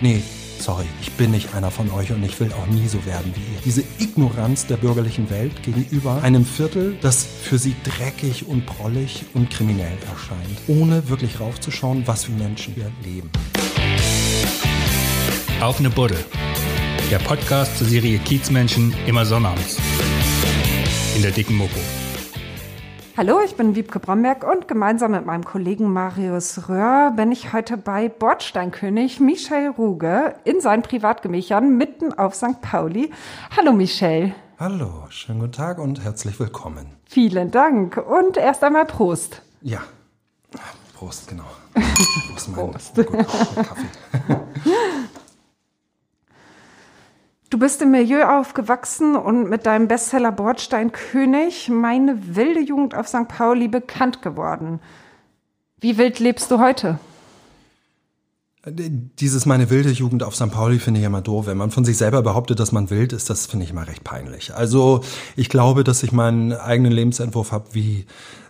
Nee, sorry, ich bin nicht einer von euch und ich will auch nie so werden wie ihr. Diese Ignoranz der bürgerlichen Welt gegenüber einem Viertel, das für sie dreckig und prollig und kriminell erscheint, ohne wirklich raufzuschauen, was für Menschen hier leben. Auf eine Buddel. Der Podcast zur Serie Kiezmenschen immer sonnabends. In der dicken Mopo. Hallo, ich bin Wiebke Bromberg und gemeinsam mit meinem Kollegen Marius Röhr bin ich heute bei Bordsteinkönig Michel Ruge in seinen Privatgemächern mitten auf St. Pauli. Hallo Michel. Hallo, schönen guten Tag und herzlich willkommen. Vielen Dank und erst einmal Prost. Ja, Prost, genau. Prost, mein Prost. Gut, Kaffee. Du bist im Milieu aufgewachsen und mit deinem Bestseller Bordsteinkönig meine wilde Jugend auf St. Pauli bekannt geworden. Wie wild lebst du heute? Dieses meine wilde Jugend auf St. Pauli finde ich immer doof. Wenn man von sich selber behauptet, dass man wild ist, das finde ich immer recht peinlich. Also ich glaube, dass ich meinen eigenen Lebensentwurf habe wie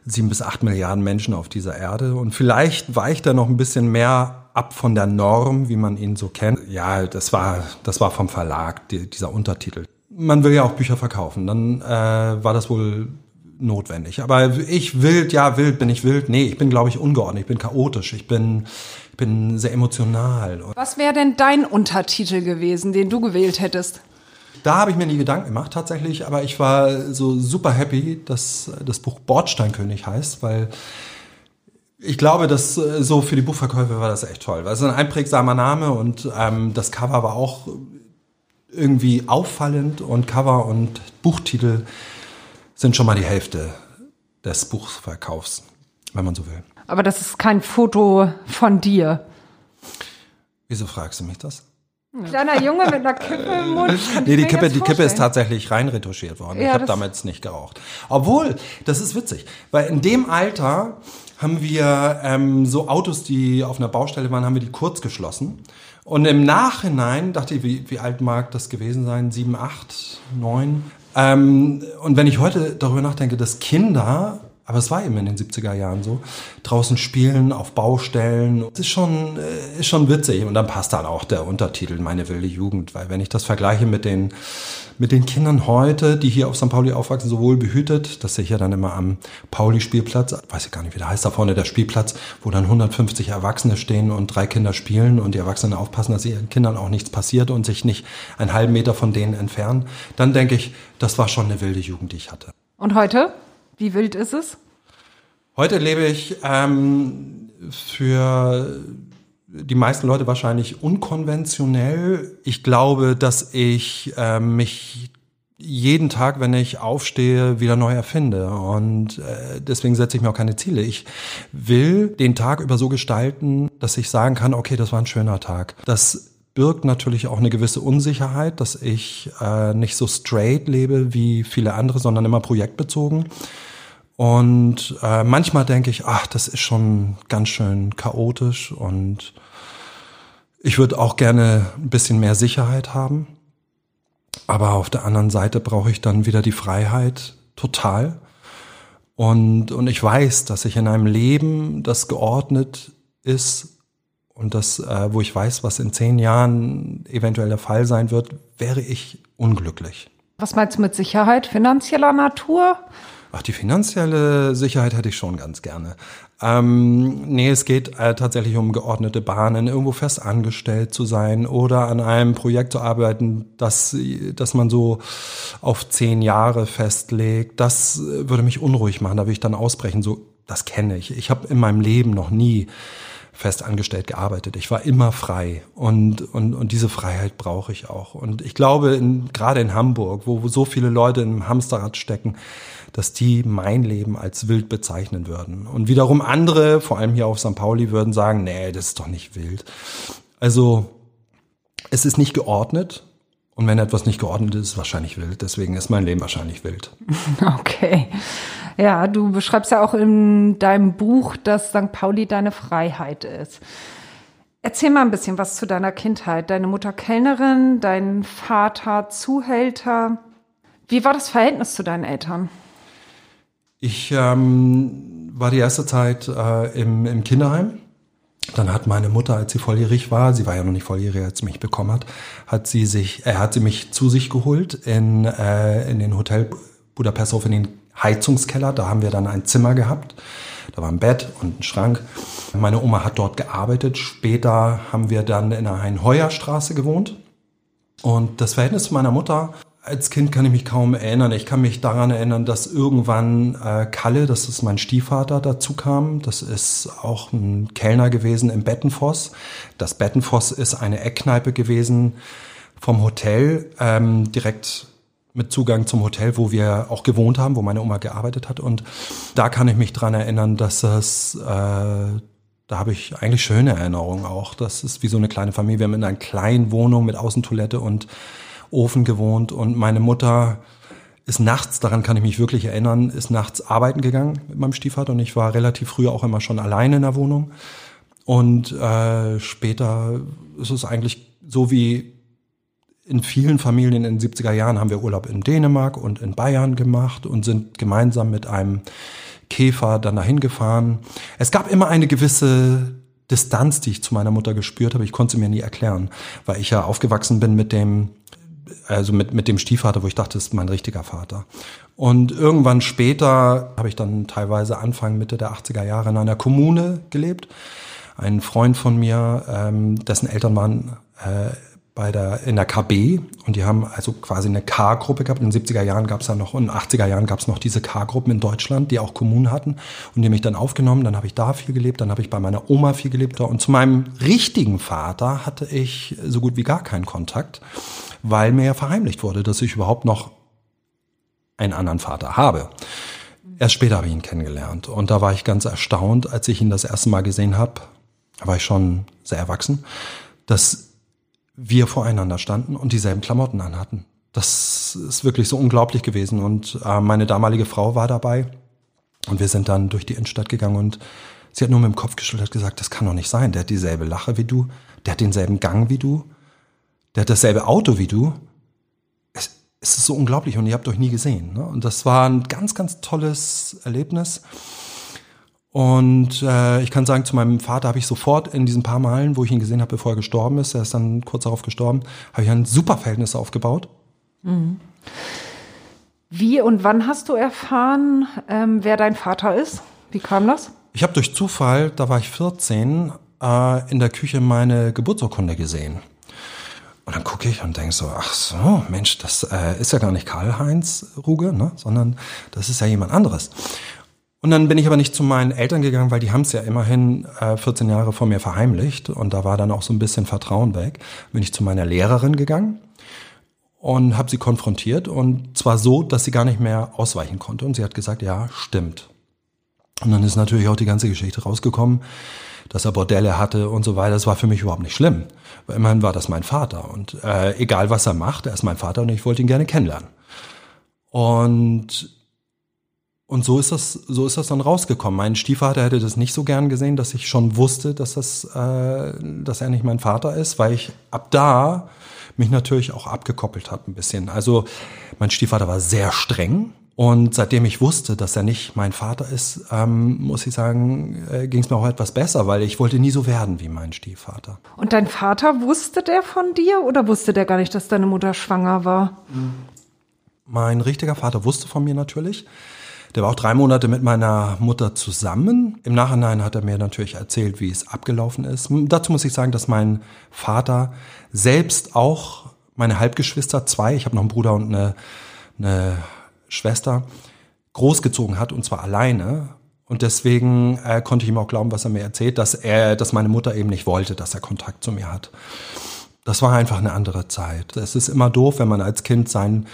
sieben bis acht Milliarden Menschen auf dieser Erde. Und vielleicht weicht er noch ein bisschen mehr ab von der Norm, wie man ihn so kennt. Ja, das war, das war vom Verlag, die, dieser Untertitel. Man will ja auch Bücher verkaufen. Dann äh, war das wohl notwendig. Aber ich wild, ja, wild bin ich wild. Nee, ich bin, glaube ich, ungeordnet. Ich bin chaotisch. Ich bin, ich bin sehr emotional. Was wäre denn dein Untertitel gewesen, den du gewählt hättest? Da habe ich mir nie Gedanken gemacht tatsächlich, aber ich war so super happy, dass das Buch Bordsteinkönig heißt, weil ich glaube, dass äh, so für die Buchverkäufe war das echt toll. Weil es ist ein einprägsamer Name und ähm, das Cover war auch irgendwie auffallend und Cover und Buchtitel sind schon mal die Hälfte des Buchverkaufs, wenn man so will. Aber das ist kein Foto von dir. Wieso fragst du mich das? Kleiner Junge mit einer Kippe im Mund. nee, die Kippe, die Kippe ist tatsächlich rein retuschiert worden. Ja, ich habe damals nicht geraucht. Obwohl, das ist witzig, weil in dem Alter haben wir ähm, so Autos, die auf einer Baustelle waren, haben wir die kurz geschlossen. Und im Nachhinein dachte ich, wie, wie alt mag das gewesen sein? Sieben, acht, neun. Ähm, und wenn ich heute darüber nachdenke, dass Kinder aber es war eben in den 70er Jahren so. Draußen spielen, auf Baustellen. Das ist schon, äh, ist schon witzig. Und dann passt dann auch der Untertitel, meine wilde Jugend. Weil wenn ich das vergleiche mit den, mit den Kindern heute, die hier auf St. Pauli aufwachsen, so wohl behütet, das sehe ich ja dann immer am Pauli-Spielplatz, weiß ich gar nicht, wie der heißt da vorne, der Spielplatz, wo dann 150 Erwachsene stehen und drei Kinder spielen und die Erwachsenen aufpassen, dass ihren Kindern auch nichts passiert und sich nicht einen halben Meter von denen entfernen. Dann denke ich, das war schon eine wilde Jugend, die ich hatte. Und heute? Wie wild ist es? Heute lebe ich ähm, für die meisten Leute wahrscheinlich unkonventionell. Ich glaube, dass ich äh, mich jeden Tag, wenn ich aufstehe, wieder neu erfinde. Und äh, deswegen setze ich mir auch keine Ziele. Ich will den Tag über so gestalten, dass ich sagen kann, okay, das war ein schöner Tag. Das birgt natürlich auch eine gewisse Unsicherheit, dass ich äh, nicht so straight lebe wie viele andere, sondern immer projektbezogen. Und äh, manchmal denke ich, ach, das ist schon ganz schön chaotisch und ich würde auch gerne ein bisschen mehr Sicherheit haben. Aber auf der anderen Seite brauche ich dann wieder die Freiheit total. Und, und ich weiß, dass ich in einem Leben, das geordnet ist und das, äh, wo ich weiß, was in zehn Jahren eventuell der Fall sein wird, wäre ich unglücklich. Was meinst du mit Sicherheit? Finanzieller Natur? Ach, die finanzielle Sicherheit hätte ich schon ganz gerne. Ähm, nee, es geht äh, tatsächlich um geordnete Bahnen, irgendwo fest angestellt zu sein oder an einem Projekt zu arbeiten, das, das man so auf zehn Jahre festlegt. Das würde mich unruhig machen, da würde ich dann ausbrechen. So, das kenne ich. Ich habe in meinem Leben noch nie fest angestellt gearbeitet. Ich war immer frei und, und, und diese Freiheit brauche ich auch. Und ich glaube, in, gerade in Hamburg, wo so viele Leute im Hamsterrad stecken, dass die mein Leben als wild bezeichnen würden. Und wiederum andere, vor allem hier auf St. Pauli, würden sagen, nee, das ist doch nicht wild. Also es ist nicht geordnet. Und wenn etwas nicht geordnet ist, ist wahrscheinlich wild. Deswegen ist mein Leben wahrscheinlich wild. Okay. Ja, du beschreibst ja auch in deinem Buch, dass St. Pauli deine Freiheit ist. Erzähl mal ein bisschen was zu deiner Kindheit. Deine Mutter Kellnerin, dein Vater Zuhälter. Wie war das Verhältnis zu deinen Eltern? Ich ähm, war die erste Zeit äh, im, im Kinderheim dann hat meine Mutter, als sie volljährig war, sie war ja noch nicht volljährig, als sie mich bekommen hat, hat sie sich, er äh, hat sie mich zu sich geholt in, äh, in den Hotel Budapesthof in den Heizungskeller. Da haben wir dann ein Zimmer gehabt. Da war ein Bett und ein Schrank. Meine Oma hat dort gearbeitet. Später haben wir dann in der Heinheuerstraße gewohnt. Und das Verhältnis zu meiner Mutter als Kind kann ich mich kaum erinnern. Ich kann mich daran erinnern, dass irgendwann äh, Kalle, das ist mein Stiefvater, dazu kam. Das ist auch ein Kellner gewesen im Bettenfoss. Das Bettenfoss ist eine Eckkneipe gewesen vom Hotel, ähm, direkt mit Zugang zum Hotel, wo wir auch gewohnt haben, wo meine Oma gearbeitet hat. Und da kann ich mich dran erinnern, dass das, äh, da habe ich eigentlich schöne Erinnerungen auch. Das ist wie so eine kleine Familie. Wir haben in einer kleinen Wohnung mit Außentoilette und Ofen gewohnt und meine Mutter ist nachts, daran kann ich mich wirklich erinnern, ist nachts arbeiten gegangen mit meinem Stiefvater und ich war relativ früh auch immer schon alleine in der Wohnung. Und äh, später ist es eigentlich so wie in vielen Familien in den 70er Jahren haben wir Urlaub in Dänemark und in Bayern gemacht und sind gemeinsam mit einem Käfer dann dahin gefahren. Es gab immer eine gewisse Distanz, die ich zu meiner Mutter gespürt habe. Ich konnte sie mir nie erklären, weil ich ja aufgewachsen bin mit dem also mit, mit dem Stiefvater, wo ich dachte, das ist mein richtiger Vater. Und irgendwann später habe ich dann teilweise Anfang, Mitte der 80er Jahre in einer Kommune gelebt. Ein Freund von mir, ähm, dessen Eltern waren äh, bei der, in der KB und die haben also quasi eine K-Gruppe gehabt. In den 70er Jahren gab es ja noch in den 80er Jahren gab es noch diese K-Gruppen in Deutschland, die auch Kommunen hatten und die mich dann aufgenommen. Dann habe ich da viel gelebt, dann habe ich bei meiner Oma viel gelebt und zu meinem richtigen Vater hatte ich so gut wie gar keinen Kontakt weil mir ja verheimlicht wurde, dass ich überhaupt noch einen anderen Vater habe. Erst später habe ich ihn kennengelernt und da war ich ganz erstaunt, als ich ihn das erste Mal gesehen habe, da war ich schon sehr erwachsen, dass wir voreinander standen und dieselben Klamotten anhatten. Das ist wirklich so unglaublich gewesen und äh, meine damalige Frau war dabei und wir sind dann durch die Innenstadt gegangen und sie hat nur mit dem Kopf geschüttelt gesagt, das kann doch nicht sein, der hat dieselbe Lache wie du, der hat denselben Gang wie du, der hat dasselbe Auto wie du. Es, es ist so unglaublich und ihr habt euch nie gesehen. Ne? Und das war ein ganz, ganz tolles Erlebnis. Und äh, ich kann sagen, zu meinem Vater habe ich sofort in diesen paar Malen, wo ich ihn gesehen habe, bevor er gestorben ist, er ist dann kurz darauf gestorben, habe ich ein super Verhältnis aufgebaut. Mhm. Wie und wann hast du erfahren, ähm, wer dein Vater ist? Wie kam das? Ich habe durch Zufall, da war ich 14, äh, in der Küche meine Geburtsurkunde gesehen. Und dann gucke ich und denke so, ach so, Mensch, das äh, ist ja gar nicht Karl-Heinz Ruge, ne? sondern das ist ja jemand anderes. Und dann bin ich aber nicht zu meinen Eltern gegangen, weil die haben es ja immerhin äh, 14 Jahre vor mir verheimlicht und da war dann auch so ein bisschen Vertrauen weg. Bin ich zu meiner Lehrerin gegangen und habe sie konfrontiert und zwar so, dass sie gar nicht mehr ausweichen konnte und sie hat gesagt, ja, stimmt. Und dann ist natürlich auch die ganze Geschichte rausgekommen, dass er Bordelle hatte und so weiter. Das war für mich überhaupt nicht schlimm, weil immerhin war das mein Vater und äh, egal was er macht, er ist mein Vater und ich wollte ihn gerne kennenlernen. Und und so ist das, so ist das dann rausgekommen. Mein Stiefvater hätte das nicht so gern gesehen, dass ich schon wusste, dass das, äh, dass er nicht mein Vater ist, weil ich ab da mich natürlich auch abgekoppelt habe ein bisschen. Also mein Stiefvater war sehr streng und seitdem ich wusste, dass er nicht mein Vater ist, ähm, muss ich sagen, äh, ging es mir auch etwas besser, weil ich wollte nie so werden wie mein Stiefvater. Und dein Vater wusste der von dir oder wusste der gar nicht, dass deine Mutter schwanger war? Mein richtiger Vater wusste von mir natürlich. Der war auch drei Monate mit meiner Mutter zusammen. Im Nachhinein hat er mir natürlich erzählt, wie es abgelaufen ist. Dazu muss ich sagen, dass mein Vater selbst auch meine Halbgeschwister, zwei, ich habe noch einen Bruder und eine, eine Schwester großgezogen hat und zwar alleine. Und deswegen äh, konnte ich ihm auch glauben, was er mir erzählt, dass er, dass meine Mutter eben nicht wollte, dass er Kontakt zu mir hat. Das war einfach eine andere Zeit. Es ist immer doof, wenn man als Kind sein,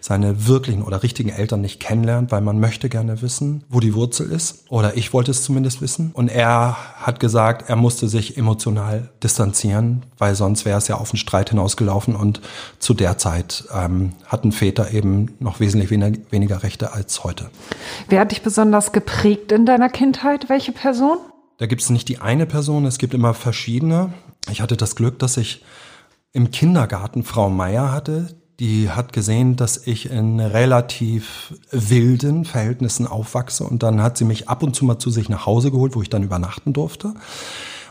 seine wirklichen oder richtigen Eltern nicht kennenlernt, weil man möchte gerne wissen, wo die Wurzel ist. Oder ich wollte es zumindest wissen. Und er hat gesagt, er musste sich emotional distanzieren, weil sonst wäre es ja auf einen Streit hinausgelaufen. Und zu der Zeit ähm, hatten Väter eben noch wesentlich weniger, weniger Rechte als heute. Wer hat dich besonders geprägt in deiner Kindheit? Welche Person? Da gibt es nicht die eine Person, es gibt immer verschiedene. Ich hatte das Glück, dass ich im Kindergarten Frau Meier hatte, die hat gesehen, dass ich in relativ wilden Verhältnissen aufwachse und dann hat sie mich ab und zu mal zu sich nach Hause geholt, wo ich dann übernachten durfte.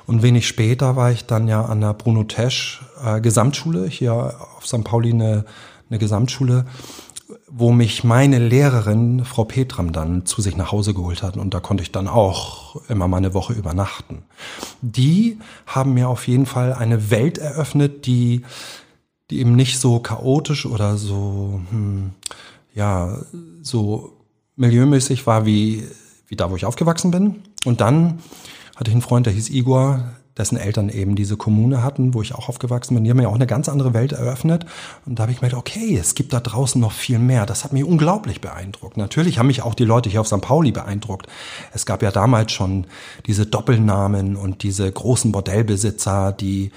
Und wenig später war ich dann ja an der Bruno Tesch äh, Gesamtschule, hier auf St. Pauli eine, eine Gesamtschule, wo mich meine Lehrerin, Frau Petram, dann zu sich nach Hause geholt hat. Und da konnte ich dann auch immer mal eine Woche übernachten. Die haben mir auf jeden Fall eine Welt eröffnet, die, die eben nicht so chaotisch oder so, hm, ja, so milieumäßig war wie, wie da, wo ich aufgewachsen bin. Und dann hatte ich einen Freund, der hieß Igor, dessen Eltern eben diese Kommune hatten, wo ich auch aufgewachsen bin. Die haben mir auch eine ganz andere Welt eröffnet. Und da habe ich gedacht, okay, es gibt da draußen noch viel mehr. Das hat mich unglaublich beeindruckt. Natürlich haben mich auch die Leute hier auf St. Pauli beeindruckt. Es gab ja damals schon diese Doppelnamen und diese großen Bordellbesitzer, die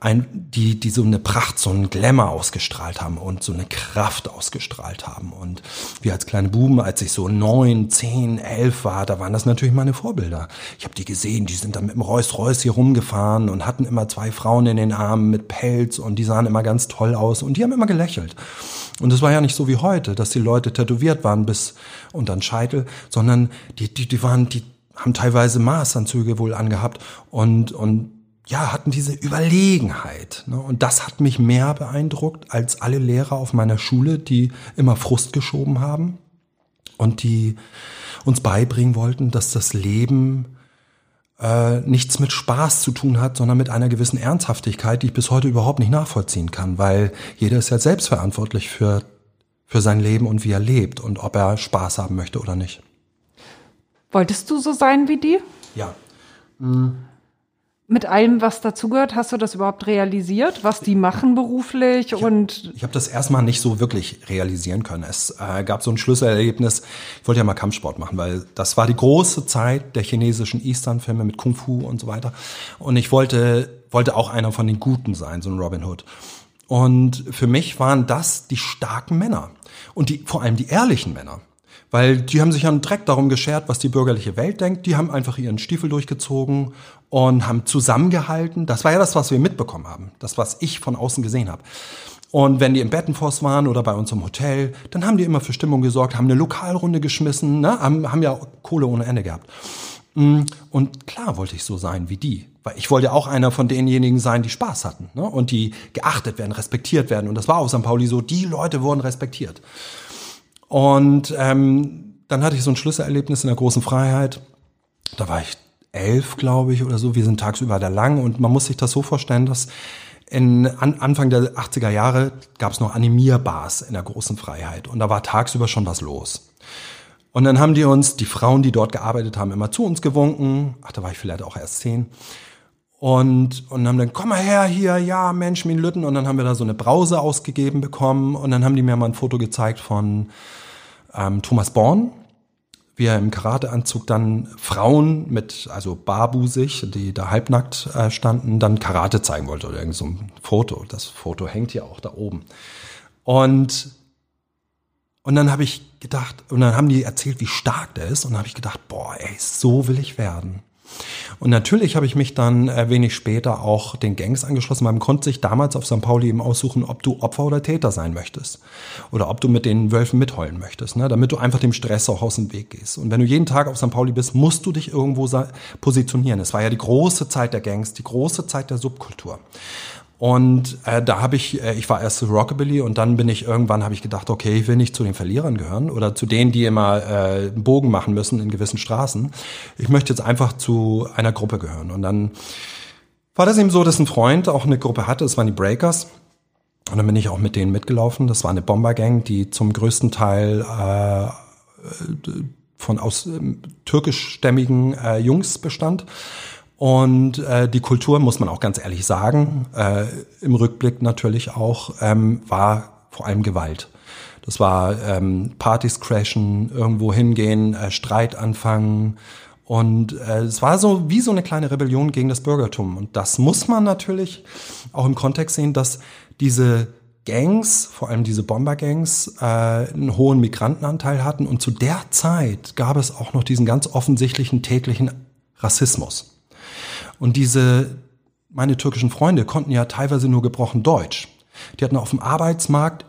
ein, die, die so eine Pracht, so einen Glamour ausgestrahlt haben und so eine Kraft ausgestrahlt haben. Und wir als kleine Buben, als ich so neun, zehn, elf war, da waren das natürlich meine Vorbilder. Ich habe die gesehen, die sind dann mit dem Reus-Reus hier rumgefahren und hatten immer zwei Frauen in den Armen mit Pelz und die sahen immer ganz toll aus und die haben immer gelächelt. Und es war ja nicht so wie heute, dass die Leute tätowiert waren bis unter den Scheitel, sondern die, die, die waren, die haben teilweise Maßanzüge wohl angehabt und, und ja, hatten diese Überlegenheit. Ne? Und das hat mich mehr beeindruckt als alle Lehrer auf meiner Schule, die immer Frust geschoben haben und die uns beibringen wollten, dass das Leben äh, nichts mit Spaß zu tun hat, sondern mit einer gewissen Ernsthaftigkeit, die ich bis heute überhaupt nicht nachvollziehen kann, weil jeder ist ja selbst verantwortlich für, für sein Leben und wie er lebt und ob er Spaß haben möchte oder nicht. Wolltest du so sein wie die? Ja. Hm mit allem, was dazugehört, hast du das überhaupt realisiert, was die machen beruflich? Ich und ich habe das erstmal nicht so wirklich realisieren können. Es äh, gab so ein Schlüsselerlebnis. Ich wollte ja mal Kampfsport machen, weil das war die große Zeit der chinesischen Eastern-Filme mit Kung Fu und so weiter. Und ich wollte wollte auch einer von den Guten sein, so ein Robin Hood. Und für mich waren das die starken Männer und die vor allem die ehrlichen Männer. Weil die haben sich ja einen Dreck darum geschert, was die bürgerliche Welt denkt. Die haben einfach ihren Stiefel durchgezogen und haben zusammengehalten. Das war ja das, was wir mitbekommen haben. Das, was ich von außen gesehen habe. Und wenn die im Bettenforst waren oder bei uns im Hotel, dann haben die immer für Stimmung gesorgt, haben eine Lokalrunde geschmissen, ne? haben, haben ja Kohle ohne Ende gehabt. Mm, und klar wollte ich so sein wie die. Weil ich wollte auch einer von denjenigen sein, die Spaß hatten ne? und die geachtet werden, respektiert werden. Und das war auf St. Pauli so, die Leute wurden respektiert. Und ähm, dann hatte ich so ein Schlüsselerlebnis in der großen Freiheit. Da war ich elf, glaube ich, oder so. Wir sind tagsüber da lang und man muss sich das so vorstellen, dass in an, Anfang der 80er Jahre gab es noch Animierbars in der großen Freiheit und da war tagsüber schon was los. Und dann haben die uns, die Frauen, die dort gearbeitet haben, immer zu uns gewunken. Ach, da war ich vielleicht auch erst zehn. Und, und haben dann, komm mal her hier, ja, Mensch, min Lütten. Und dann haben wir da so eine Brause ausgegeben bekommen. Und dann haben die mir mal ein Foto gezeigt von ähm, Thomas Born, wie er im Karateanzug dann Frauen mit, also barbusig, die da halbnackt äh, standen, dann Karate zeigen wollte oder irgend so ein Foto. Das Foto hängt ja auch da oben. Und, und dann habe ich gedacht, und dann haben die erzählt, wie stark der ist. Und dann habe ich gedacht, boah, ey, so will ich werden. Und natürlich habe ich mich dann äh, wenig später auch den Gangs angeschlossen. Man konnte sich damals auf St. Pauli eben aussuchen, ob du Opfer oder Täter sein möchtest. Oder ob du mit den Wölfen mitheulen möchtest, ne? damit du einfach dem Stress auch aus dem Weg gehst. Und wenn du jeden Tag auf St. Pauli bist, musst du dich irgendwo positionieren. Es war ja die große Zeit der Gangs, die große Zeit der Subkultur. Und äh, da habe ich, äh, ich war erst Rockabilly und dann bin ich irgendwann, habe ich gedacht, okay, ich will nicht zu den Verlierern gehören oder zu denen, die immer äh, einen Bogen machen müssen in gewissen Straßen. Ich möchte jetzt einfach zu einer Gruppe gehören. Und dann war das eben so, dass ein Freund auch eine Gruppe hatte, das waren die Breakers. Und dann bin ich auch mit denen mitgelaufen. Das war eine Bombergang, die zum größten Teil äh, von aus äh, türkischstämmigen äh, Jungs bestand. Und äh, die Kultur, muss man auch ganz ehrlich sagen, äh, im Rückblick natürlich auch, ähm, war vor allem Gewalt. Das war ähm, Partys crashen, irgendwo hingehen, äh, Streit anfangen. Und äh, es war so wie so eine kleine Rebellion gegen das Bürgertum. Und das muss man natürlich auch im Kontext sehen, dass diese Gangs, vor allem diese Bombergangs, äh, einen hohen Migrantenanteil hatten. Und zu der Zeit gab es auch noch diesen ganz offensichtlichen täglichen Rassismus. Und diese, meine türkischen Freunde konnten ja teilweise nur gebrochen Deutsch. Die hatten auf dem Arbeitsmarkt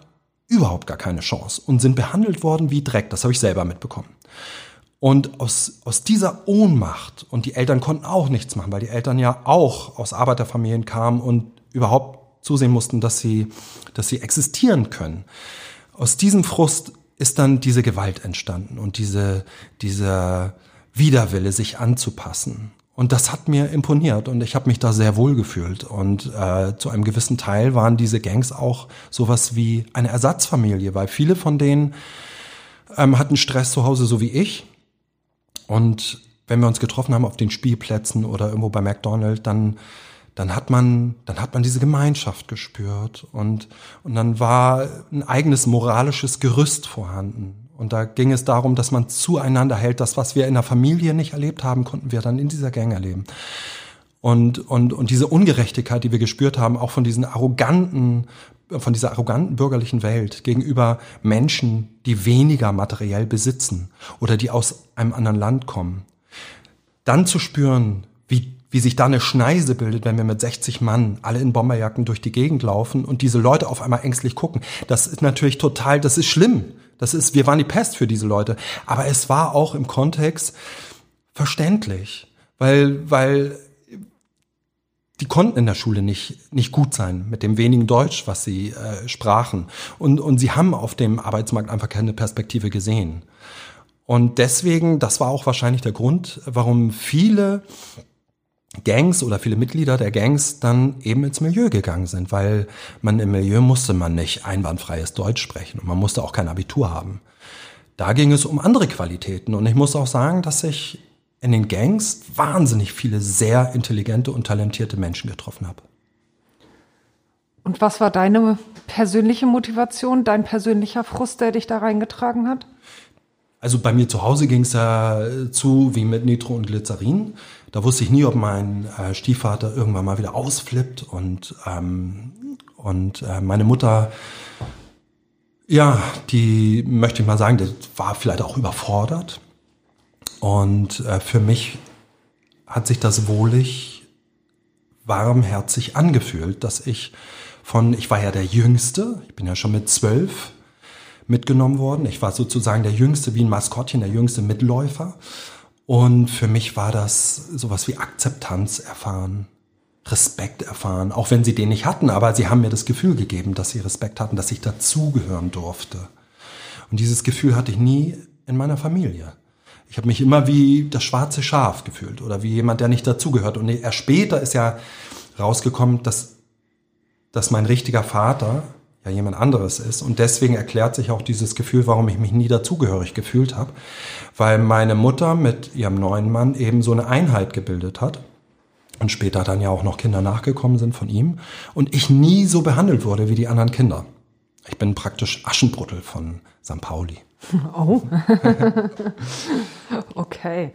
überhaupt gar keine Chance und sind behandelt worden wie Dreck. Das habe ich selber mitbekommen. Und aus, aus dieser Ohnmacht, und die Eltern konnten auch nichts machen, weil die Eltern ja auch aus Arbeiterfamilien kamen und überhaupt zusehen mussten, dass sie, dass sie existieren können. Aus diesem Frust ist dann diese Gewalt entstanden und diese, dieser Widerwille, sich anzupassen. Und das hat mir imponiert und ich habe mich da sehr wohl gefühlt. Und äh, zu einem gewissen Teil waren diese Gangs auch sowas wie eine Ersatzfamilie, weil viele von denen ähm, hatten Stress zu Hause, so wie ich. Und wenn wir uns getroffen haben auf den Spielplätzen oder irgendwo bei McDonald's, dann dann hat man, dann hat man diese Gemeinschaft gespürt und, und dann war ein eigenes moralisches Gerüst vorhanden. Und da ging es darum, dass man zueinander hält. Das, was wir in der Familie nicht erlebt haben, konnten wir dann in dieser Gang erleben. Und, und, und diese Ungerechtigkeit, die wir gespürt haben, auch von diesen arroganten, von dieser arroganten bürgerlichen Welt gegenüber Menschen, die weniger materiell besitzen oder die aus einem anderen Land kommen. Dann zu spüren, wie wie sich da eine Schneise bildet, wenn wir mit 60 Mann alle in Bomberjacken durch die Gegend laufen und diese Leute auf einmal ängstlich gucken. Das ist natürlich total, das ist schlimm. Das ist, wir waren die Pest für diese Leute. Aber es war auch im Kontext verständlich, weil, weil die konnten in der Schule nicht, nicht gut sein mit dem wenigen Deutsch, was sie äh, sprachen. Und, und sie haben auf dem Arbeitsmarkt einfach keine Perspektive gesehen. Und deswegen, das war auch wahrscheinlich der Grund, warum viele Gangs oder viele Mitglieder der Gangs dann eben ins Milieu gegangen sind, weil man im Milieu musste man nicht einwandfreies Deutsch sprechen und man musste auch kein Abitur haben. Da ging es um andere Qualitäten und ich muss auch sagen, dass ich in den Gangs wahnsinnig viele sehr intelligente und talentierte Menschen getroffen habe. Und was war deine persönliche Motivation, dein persönlicher Frust, der dich da reingetragen hat? Also bei mir zu Hause ging es ja zu wie mit Nitro und Glycerin. Da wusste ich nie, ob mein äh, Stiefvater irgendwann mal wieder ausflippt und ähm, und äh, meine Mutter, ja, die möchte ich mal sagen, die war vielleicht auch überfordert. Und äh, für mich hat sich das wohlig, warmherzig angefühlt, dass ich von, ich war ja der Jüngste, ich bin ja schon mit zwölf mitgenommen worden. Ich war sozusagen der Jüngste wie ein Maskottchen, der jüngste Mitläufer. Und für mich war das sowas wie Akzeptanz erfahren, Respekt erfahren, auch wenn sie den nicht hatten, aber sie haben mir das Gefühl gegeben, dass sie Respekt hatten, dass ich dazugehören durfte. Und dieses Gefühl hatte ich nie in meiner Familie. Ich habe mich immer wie das schwarze Schaf gefühlt oder wie jemand, der nicht dazugehört. Und erst später ist ja rausgekommen, dass, dass mein richtiger Vater ja jemand anderes ist. Und deswegen erklärt sich auch dieses Gefühl, warum ich mich nie dazugehörig gefühlt habe. Weil meine Mutter mit ihrem neuen Mann eben so eine Einheit gebildet hat. Und später dann ja auch noch Kinder nachgekommen sind von ihm. Und ich nie so behandelt wurde wie die anderen Kinder. Ich bin praktisch Aschenbruttel von St. Pauli. Oh. okay.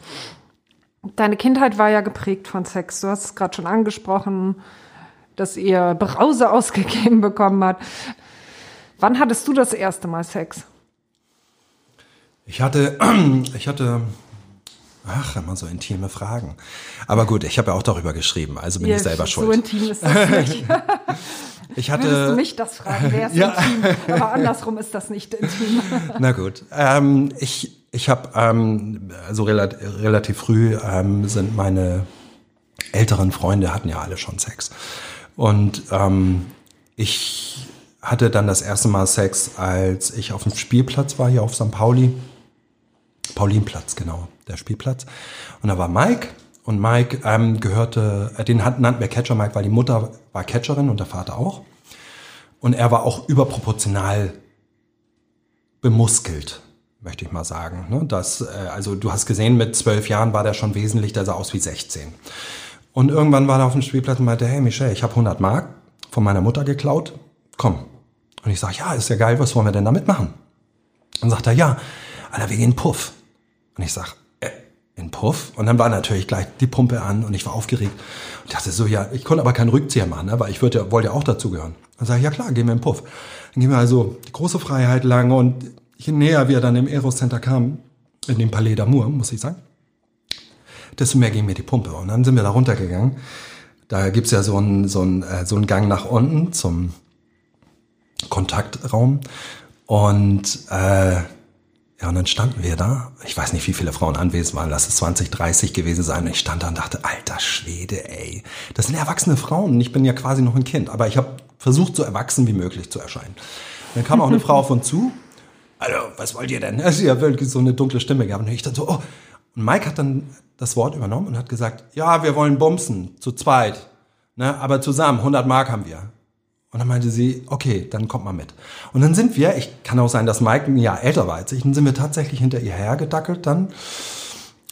Deine Kindheit war ja geprägt von Sex. Du hast es gerade schon angesprochen dass ihr Brause ausgegeben bekommen hat. Wann hattest du das erste Mal Sex? Ich hatte, ich hatte, ach, immer so intime Fragen. Aber gut, ich habe ja auch darüber geschrieben, also bin ja, ich selber schuld. So intim ist das nicht. ich hatte, Würdest du mich das fragen, wer ist ja. intim? Aber andersrum ist das nicht intim. Na gut, ähm, ich, ich habe ähm, also relativ, relativ früh ähm, sind meine älteren Freunde hatten ja alle schon Sex. Und ähm, ich hatte dann das erste Mal Sex, als ich auf dem Spielplatz war, hier auf St. Pauli. Paulinplatz, genau, der Spielplatz. Und da war Mike. Und Mike ähm, gehörte, äh, den nannten wir Catcher Mike, weil die Mutter war Catcherin und der Vater auch. Und er war auch überproportional bemuskelt, möchte ich mal sagen. Ne? Das, äh, also du hast gesehen, mit zwölf Jahren war der schon wesentlich, der sah aus wie 16. Und irgendwann war er auf dem Spielplatz und meinte, hey Michelle, ich habe 100 Mark von meiner Mutter geklaut, komm. Und ich sage, ja, ist ja geil, was wollen wir denn damit machen? Und sagt er, ja, Alter, wir gehen Puff. Und ich sag, äh, in Puff? Und dann war natürlich gleich die Pumpe an und ich war aufgeregt. Und dachte so, ja, ich konnte aber keinen Rückzieher machen, ne, weil ich würde, wollte ja auch dazugehören. Dann sage ich, ja klar, gehen wir in Puff. Dann gehen wir also die große Freiheit lang und je näher wir dann im Eros Center kamen, in dem Palais d'Amour, muss ich sagen, desto mehr ging mir die Pumpe. Und dann sind wir da runtergegangen. Da gibt's ja so einen, so, einen, äh, so einen Gang nach unten zum Kontaktraum. Und äh, Ja, und dann standen wir da. Ich weiß nicht, wie viele Frauen anwesend waren. Lass es 20, 30 gewesen sein. Und ich stand da und dachte, alter Schwede, ey. Das sind erwachsene Frauen. Ich bin ja quasi noch ein Kind. Aber ich habe versucht, so erwachsen wie möglich zu erscheinen. Und dann kam auch eine Frau auf uns zu. Hallo, was wollt ihr denn? Also, sie hat wirklich so eine dunkle Stimme gehabt. Und ich dachte so, oh. Und Mike hat dann das Wort übernommen und hat gesagt, ja, wir wollen bumsen. Zu zweit. Ne, aber zusammen, 100 Mark haben wir. Und dann meinte sie, okay, dann kommt mal mit. Und dann sind wir, ich kann auch sein, dass Mike ein Jahr älter war als ich, dann sind wir tatsächlich hinter ihr hergedackelt dann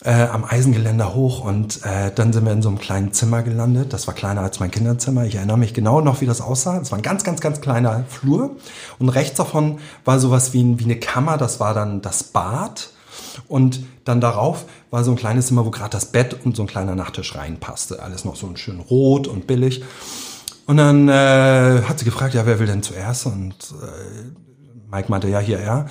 äh, am Eisengeländer hoch und äh, dann sind wir in so einem kleinen Zimmer gelandet. Das war kleiner als mein Kinderzimmer. Ich erinnere mich genau noch, wie das aussah. Es war ein ganz, ganz, ganz kleiner Flur und rechts davon war sowas wie, wie eine Kammer. Das war dann das Bad und dann darauf war so ein kleines Zimmer, wo gerade das Bett und so ein kleiner Nachttisch reinpasste. Alles noch so schön rot und billig. Und dann äh, hat sie gefragt, ja, wer will denn zuerst? Und äh, Mike meinte, ja, hier er.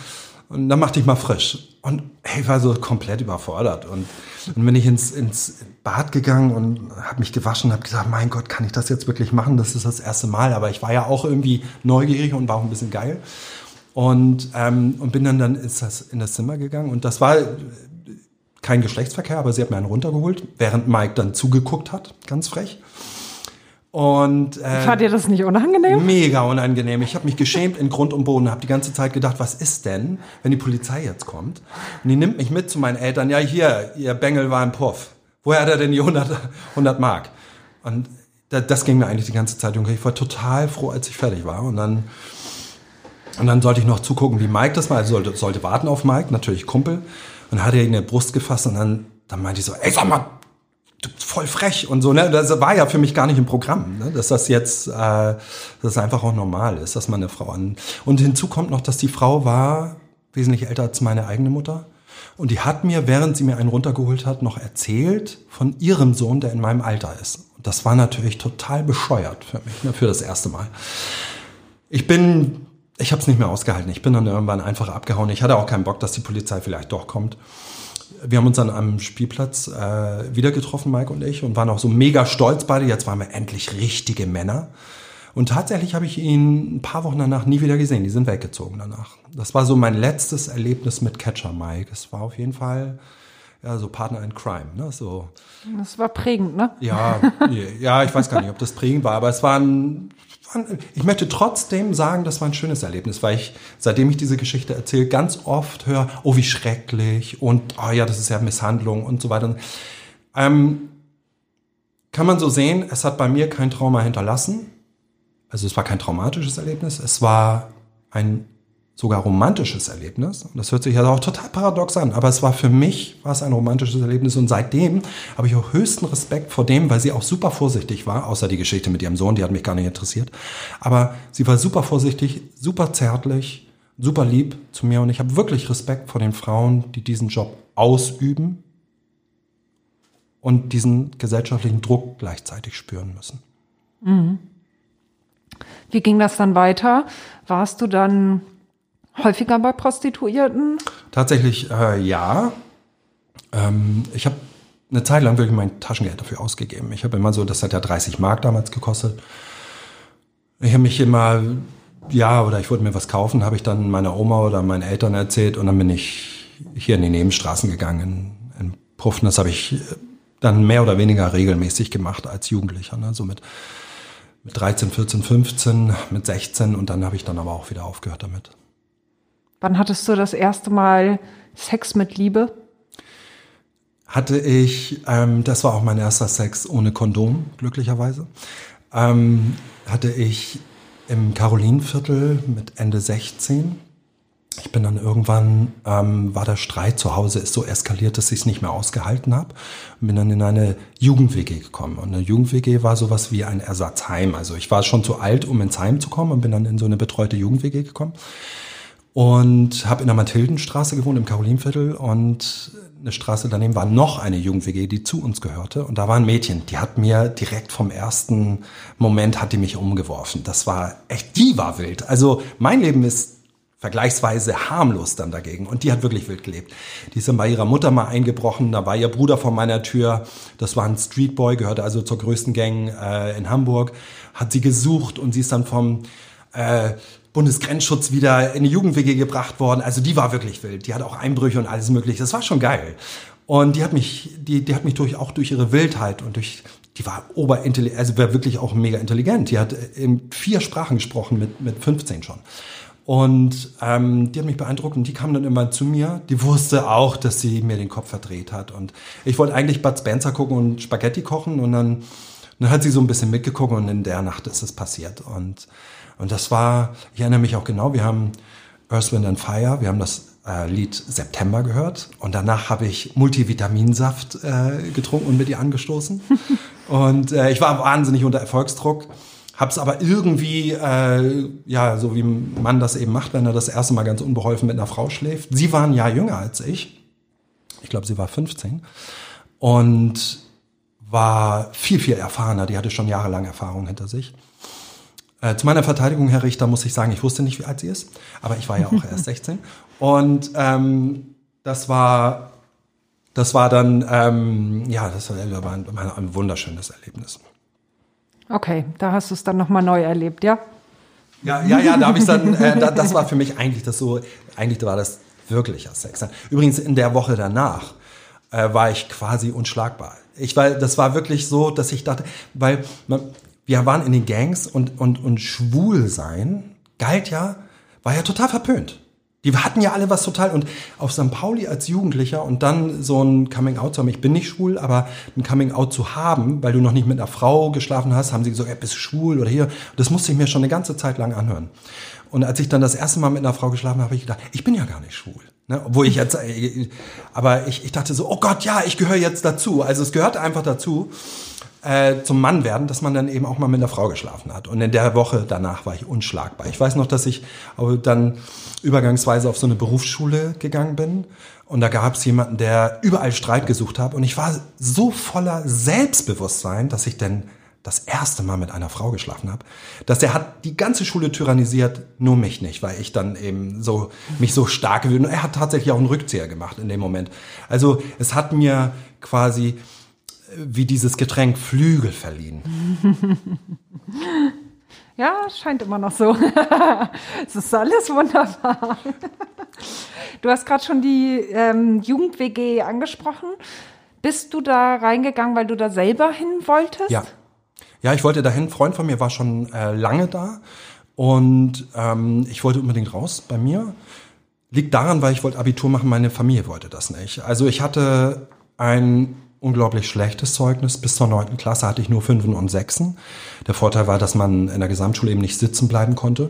Und dann machte ich mal frisch. Und ich war so komplett überfordert. Und dann bin ich ins, ins Bad gegangen und habe mich gewaschen und habe gesagt, mein Gott, kann ich das jetzt wirklich machen? Das ist das erste Mal. Aber ich war ja auch irgendwie neugierig und war auch ein bisschen geil. Und, ähm, und bin dann, dann ist das in das Zimmer gegangen. Und das war kein Geschlechtsverkehr, aber sie hat mir einen runtergeholt, während Mike dann zugeguckt hat, ganz frech. Und äh, war dir das nicht unangenehm? Mega unangenehm. Ich habe mich geschämt in Grund und Boden, habe die ganze Zeit gedacht, was ist denn, wenn die Polizei jetzt kommt? Und die nimmt mich mit zu meinen Eltern. Ja, hier, ihr Bengel war im Puff. Woher hat er denn die 100, 100 Mark? Und das ging mir eigentlich die ganze Zeit. Und ich war total froh, als ich fertig war. Und dann, und dann sollte ich noch zugucken, wie Mike das war. Also sollte, sollte warten auf Mike, natürlich Kumpel. Und dann hat er ihn in der Brust gefasst und dann, dann meinte ich so, ey, sag mal, voll frech und so, ne? Das war ja für mich gar nicht im Programm, ne? dass das jetzt, äh, dass das einfach auch normal ist, dass man eine Frau an. Und hinzu kommt noch, dass die Frau war wesentlich älter als meine eigene Mutter. Und die hat mir, während sie mir einen runtergeholt hat, noch erzählt von ihrem Sohn, der in meinem Alter ist. Und das war natürlich total bescheuert für mich, ne? für das erste Mal. Ich bin, ich habe es nicht mehr ausgehalten. Ich bin dann irgendwann einfach abgehauen. Ich hatte auch keinen Bock, dass die Polizei vielleicht doch kommt wir haben uns dann am Spielplatz äh, wieder getroffen, Mike und ich, und waren auch so mega stolz beide. Jetzt waren wir endlich richtige Männer. Und tatsächlich habe ich ihn ein paar Wochen danach nie wieder gesehen. Die sind weggezogen danach. Das war so mein letztes Erlebnis mit Catcher Mike. Es war auf jeden Fall ja so Partner in Crime. Ne? So. Das war prägend, ne? Ja, ja, ich weiß gar nicht, ob das prägend war, aber es war ein ich möchte trotzdem sagen, das war ein schönes Erlebnis, weil ich, seitdem ich diese Geschichte erzähle, ganz oft höre, oh, wie schrecklich und, oh ja, das ist ja Misshandlung und so weiter. Ähm, kann man so sehen, es hat bei mir kein Trauma hinterlassen. Also es war kein traumatisches Erlebnis, es war ein sogar romantisches Erlebnis. Und das hört sich ja auch total paradox an, aber es war für mich war es ein romantisches Erlebnis und seitdem habe ich auch höchsten Respekt vor dem, weil sie auch super vorsichtig war, außer die Geschichte mit ihrem Sohn, die hat mich gar nicht interessiert. Aber sie war super vorsichtig, super zärtlich, super lieb zu mir und ich habe wirklich Respekt vor den Frauen, die diesen Job ausüben und diesen gesellschaftlichen Druck gleichzeitig spüren müssen. Mhm. Wie ging das dann weiter? Warst du dann häufiger bei Prostituierten? Tatsächlich äh, ja. Ähm, ich habe eine Zeit lang wirklich mein Taschengeld dafür ausgegeben. Ich habe immer so, das hat ja 30 Mark damals gekostet. Ich habe mich immer, ja, oder ich wollte mir was kaufen, habe ich dann meiner Oma oder meinen Eltern erzählt und dann bin ich hier in die Nebenstraßen gegangen, in, in Puffen. Das habe ich dann mehr oder weniger regelmäßig gemacht als Jugendlicher. Ne? So mit, mit 13, 14, 15, mit 16 und dann habe ich dann aber auch wieder aufgehört damit. Wann hattest du das erste Mal Sex mit Liebe? Hatte ich, ähm, das war auch mein erster Sex ohne Kondom, glücklicherweise. Ähm, hatte ich im Karolinenviertel mit Ende 16. Ich bin dann irgendwann, ähm, war der Streit zu Hause, ist so eskaliert, dass ich es nicht mehr ausgehalten habe. Bin dann in eine Jugend-WG gekommen. Und eine Jugend-WG war sowas wie ein Ersatzheim. Also ich war schon zu alt, um ins Heim zu kommen und bin dann in so eine betreute Jugend-WG gekommen und habe in der Mathildenstraße gewohnt im Karolinviertel und eine Straße daneben war noch eine Jugend-WG, die zu uns gehörte und da war ein Mädchen, die hat mir direkt vom ersten Moment hat die mich umgeworfen. Das war echt, die war wild. Also mein Leben ist vergleichsweise harmlos dann dagegen. Und die hat wirklich wild gelebt. Die ist dann bei ihrer Mutter mal eingebrochen, da war ihr Bruder vor meiner Tür, das war ein Streetboy, gehörte also zur größten Gang äh, in Hamburg, hat sie gesucht und sie ist dann vom äh, Bundesgrenzschutz wieder in die Jugend-WG gebracht worden. Also die war wirklich wild. Die hat auch Einbrüche und alles mögliche. Das war schon geil. Und die hat mich, die, die hat mich durch, auch durch ihre Wildheit und durch, die war oberintelligent, also war wirklich auch mega intelligent. Die hat in vier Sprachen gesprochen mit, mit 15 schon. Und ähm, die hat mich beeindruckt und die kam dann immer zu mir. Die wusste auch, dass sie mir den Kopf verdreht hat. Und ich wollte eigentlich Bud Spencer gucken und Spaghetti kochen und dann, dann hat sie so ein bisschen mitgeguckt und in der Nacht ist es passiert. Und, und das war, ich erinnere mich auch genau, wir haben Earth, Wind and Fire, wir haben das äh, Lied September gehört und danach habe ich Multivitaminsaft äh, getrunken und mit ihr angestoßen. und äh, ich war wahnsinnig unter Erfolgsdruck, habe es aber irgendwie, äh, ja, so wie man das eben macht, wenn er das erste Mal ganz unbeholfen mit einer Frau schläft. Sie war ein Jahr jünger als ich. Ich glaube, sie war 15 und war viel, viel erfahrener. Die hatte schon jahrelang Erfahrung hinter sich. Äh, zu meiner Verteidigung, Herr Richter, muss ich sagen, ich wusste nicht, wie alt sie ist, aber ich war ja auch erst 16. Und ähm, das war, das war dann, ähm, ja, das war ein, ein wunderschönes Erlebnis. Okay, da hast du es dann nochmal neu erlebt, ja? Ja, ja, ja, da habe ich dann, äh, da, das war für mich eigentlich das so, eigentlich war das wirklicher Sex. Übrigens in der Woche danach äh, war ich quasi unschlagbar. Ich war, das war wirklich so, dass ich dachte, weil man, wir waren in den Gangs und, und, und schwul sein galt ja, war ja total verpönt. Die hatten ja alle was total und auf St. Pauli als Jugendlicher und dann so ein Coming Out zu haben. Ich bin nicht schwul, aber ein Coming Out zu haben, weil du noch nicht mit einer Frau geschlafen hast, haben sie gesagt, ey, bist du schwul oder hier. Das musste ich mir schon eine ganze Zeit lang anhören. Und als ich dann das erste Mal mit einer Frau geschlafen habe, habe ich gedacht, ich bin ja gar nicht schwul. Ne? Obwohl ich jetzt, äh, aber ich, ich dachte so, oh Gott, ja, ich gehöre jetzt dazu. Also es gehört einfach dazu äh, zum Mann werden, dass man dann eben auch mal mit einer Frau geschlafen hat. Und in der Woche danach war ich unschlagbar. Ich weiß noch, dass ich dann übergangsweise auf so eine Berufsschule gegangen bin. Und da gab es jemanden, der überall Streit gesucht hat. Und ich war so voller Selbstbewusstsein, dass ich denn das erste Mal mit einer Frau geschlafen habe, dass er hat die ganze Schule tyrannisiert, nur mich nicht, weil ich dann eben so mich so stark gewöhnt. Er hat tatsächlich auch einen Rückzieher gemacht in dem Moment. Also es hat mir quasi wie dieses Getränk Flügel verliehen. Ja, scheint immer noch so. es ist alles wunderbar. Du hast gerade schon die ähm, Jugend-WG angesprochen. Bist du da reingegangen, weil du da selber hin wolltest? Ja. Ja, ich wollte dahin. Ein Freund von mir war schon äh, lange da und ähm, ich wollte unbedingt raus bei mir. Liegt daran, weil ich wollte Abitur machen, meine Familie wollte das nicht. Also ich hatte ein unglaublich schlechtes Zeugnis. Bis zur neunten Klasse hatte ich nur Fünfen und Sechsen. Der Vorteil war, dass man in der Gesamtschule eben nicht sitzen bleiben konnte.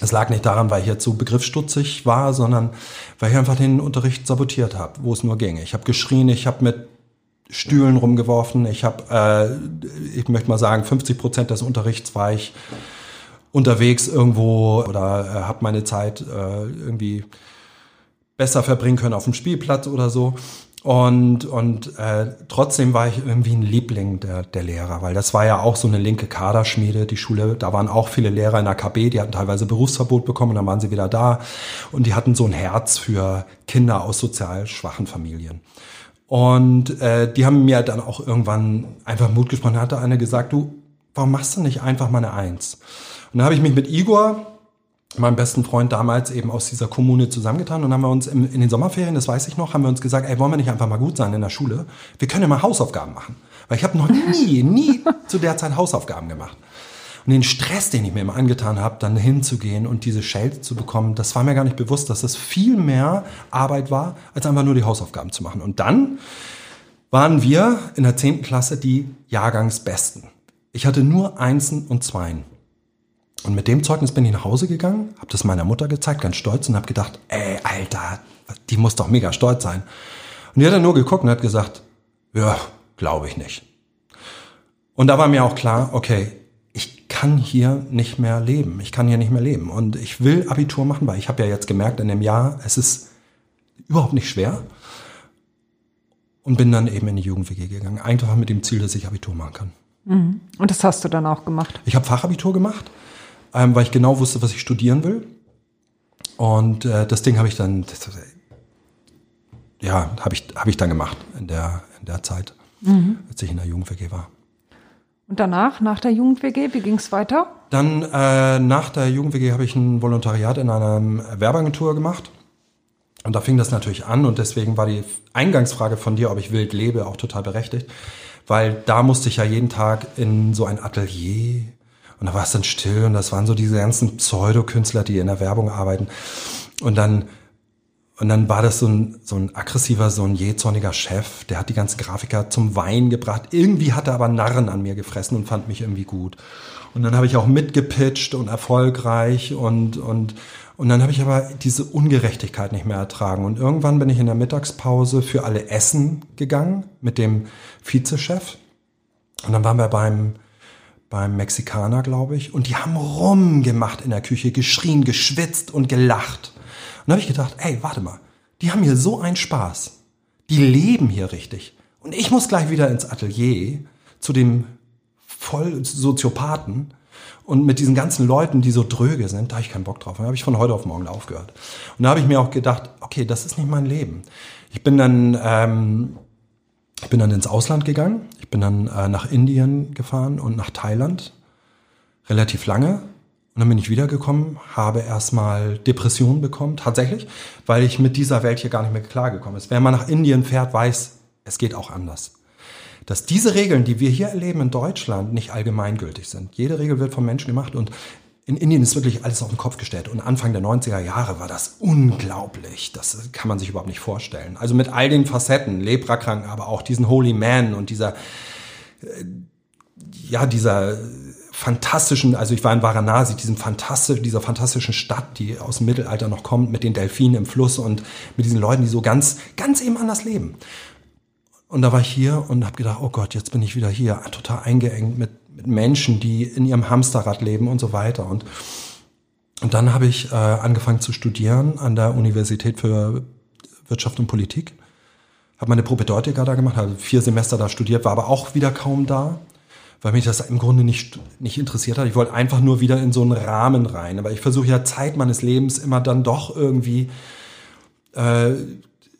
Es lag nicht daran, weil ich hier zu begriffsstutzig war, sondern weil ich einfach den Unterricht sabotiert habe, wo es nur ging. Ich habe geschrien, ich habe mit Stühlen rumgeworfen, ich habe, äh, ich möchte mal sagen, 50 Prozent des Unterrichts war ich unterwegs irgendwo oder äh, habe meine Zeit äh, irgendwie besser verbringen können auf dem Spielplatz oder so. Und, und äh, trotzdem war ich irgendwie ein Liebling der, der Lehrer, weil das war ja auch so eine linke Kaderschmiede, die Schule, da waren auch viele Lehrer in der KB, die hatten teilweise Berufsverbot bekommen und dann waren sie wieder da. Und die hatten so ein Herz für Kinder aus sozial schwachen Familien. Und äh, die haben mir dann auch irgendwann einfach Mut gesprochen. Da hatte einer gesagt, du, warum machst du nicht einfach mal eine Eins? Und dann habe ich mich mit Igor meinem besten Freund damals eben aus dieser Kommune zusammengetan und haben wir uns in den Sommerferien, das weiß ich noch, haben wir uns gesagt, ey, wollen wir nicht einfach mal gut sein in der Schule? Wir können ja mal Hausaufgaben machen. Weil ich habe noch nie, nie zu der Zeit Hausaufgaben gemacht. Und den Stress, den ich mir immer angetan habe, dann hinzugehen und diese Schelte zu bekommen, das war mir gar nicht bewusst, dass das viel mehr Arbeit war, als einfach nur die Hausaufgaben zu machen. Und dann waren wir in der zehnten Klasse die Jahrgangsbesten. Ich hatte nur Einsen und Zweien. Und mit dem Zeugnis bin ich nach Hause gegangen, habe das meiner Mutter gezeigt, ganz stolz und habe gedacht, ey, Alter, die muss doch mega stolz sein. Und die hat dann nur geguckt und hat gesagt, ja, glaube ich nicht. Und da war mir auch klar, okay, ich kann hier nicht mehr leben. Ich kann hier nicht mehr leben. Und ich will Abitur machen, weil ich habe ja jetzt gemerkt in dem Jahr, es ist überhaupt nicht schwer. Und bin dann eben in die Jugend-WG gegangen. Einfach mit dem Ziel, dass ich Abitur machen kann. Mhm. Und das hast du dann auch gemacht? Ich habe Fachabitur gemacht ähm, weil ich genau wusste, was ich studieren will. Und äh, das Ding habe ich dann, das, ja, habe ich, hab ich dann gemacht in der, in der Zeit, mhm. als ich in der Jugend-WG war. Und danach, nach der Jugend-WG, wie ging es weiter? Dann äh, nach der Jugend-WG habe ich ein Volontariat in einer Werbeagentur gemacht. Und da fing das natürlich an und deswegen war die Eingangsfrage von dir, ob ich wild lebe, auch total berechtigt. Weil da musste ich ja jeden Tag in so ein Atelier und da war es dann still und das waren so diese ganzen Pseudokünstler, die in der Werbung arbeiten. Und dann und dann war das so ein, so ein aggressiver, so ein jähzorniger Chef, der hat die ganzen Grafiker zum Wein gebracht. Irgendwie hat er aber Narren an mir gefressen und fand mich irgendwie gut. Und dann habe ich auch mitgepitcht und erfolgreich und, und, und dann habe ich aber diese Ungerechtigkeit nicht mehr ertragen. Und irgendwann bin ich in der Mittagspause für alle Essen gegangen mit dem Vizechef. Und dann waren wir beim, beim Mexikaner, glaube ich. Und die haben rumgemacht in der Küche, geschrien, geschwitzt und gelacht. Und da habe ich gedacht, ey, warte mal, die haben hier so einen Spaß. Die leben hier richtig. Und ich muss gleich wieder ins Atelier zu dem voll Soziopathen und mit diesen ganzen Leuten, die so dröge sind, da habe ich keinen Bock drauf. Da habe ich von heute auf morgen aufgehört. Und da habe ich mir auch gedacht, okay, das ist nicht mein Leben. Ich bin dann, ähm, ich bin dann ins Ausland gegangen. Ich bin dann äh, nach Indien gefahren und nach Thailand. Relativ lange. Und dann bin ich wiedergekommen, habe erstmal Depressionen bekommen, tatsächlich, weil ich mit dieser Welt hier gar nicht mehr klargekommen ist. Wer mal nach Indien fährt, weiß, es geht auch anders. Dass diese Regeln, die wir hier erleben in Deutschland, nicht allgemeingültig sind. Jede Regel wird vom Menschen gemacht und in Indien ist wirklich alles auf den Kopf gestellt. Und Anfang der 90er Jahre war das unglaublich. Das kann man sich überhaupt nicht vorstellen. Also mit all den Facetten, Leprakranken, aber auch diesen Holy Man und dieser, äh, ja, dieser fantastischen, also ich war in Varanasi, diesem fantastisch, dieser fantastischen Stadt, die aus dem Mittelalter noch kommt, mit den Delfinen im Fluss und mit diesen Leuten, die so ganz, ganz eben anders leben. Und da war ich hier und habe gedacht, oh Gott, jetzt bin ich wieder hier, total eingeengt mit, mit Menschen, die in ihrem Hamsterrad leben und so weiter. Und, und dann habe ich äh, angefangen zu studieren an der Universität für Wirtschaft und Politik. Habe meine Propedeutika da gemacht, habe vier Semester da studiert, war aber auch wieder kaum da weil mich das im Grunde nicht, nicht interessiert hat. Ich wollte einfach nur wieder in so einen Rahmen rein. Aber ich versuche ja Zeit meines Lebens immer dann doch irgendwie äh,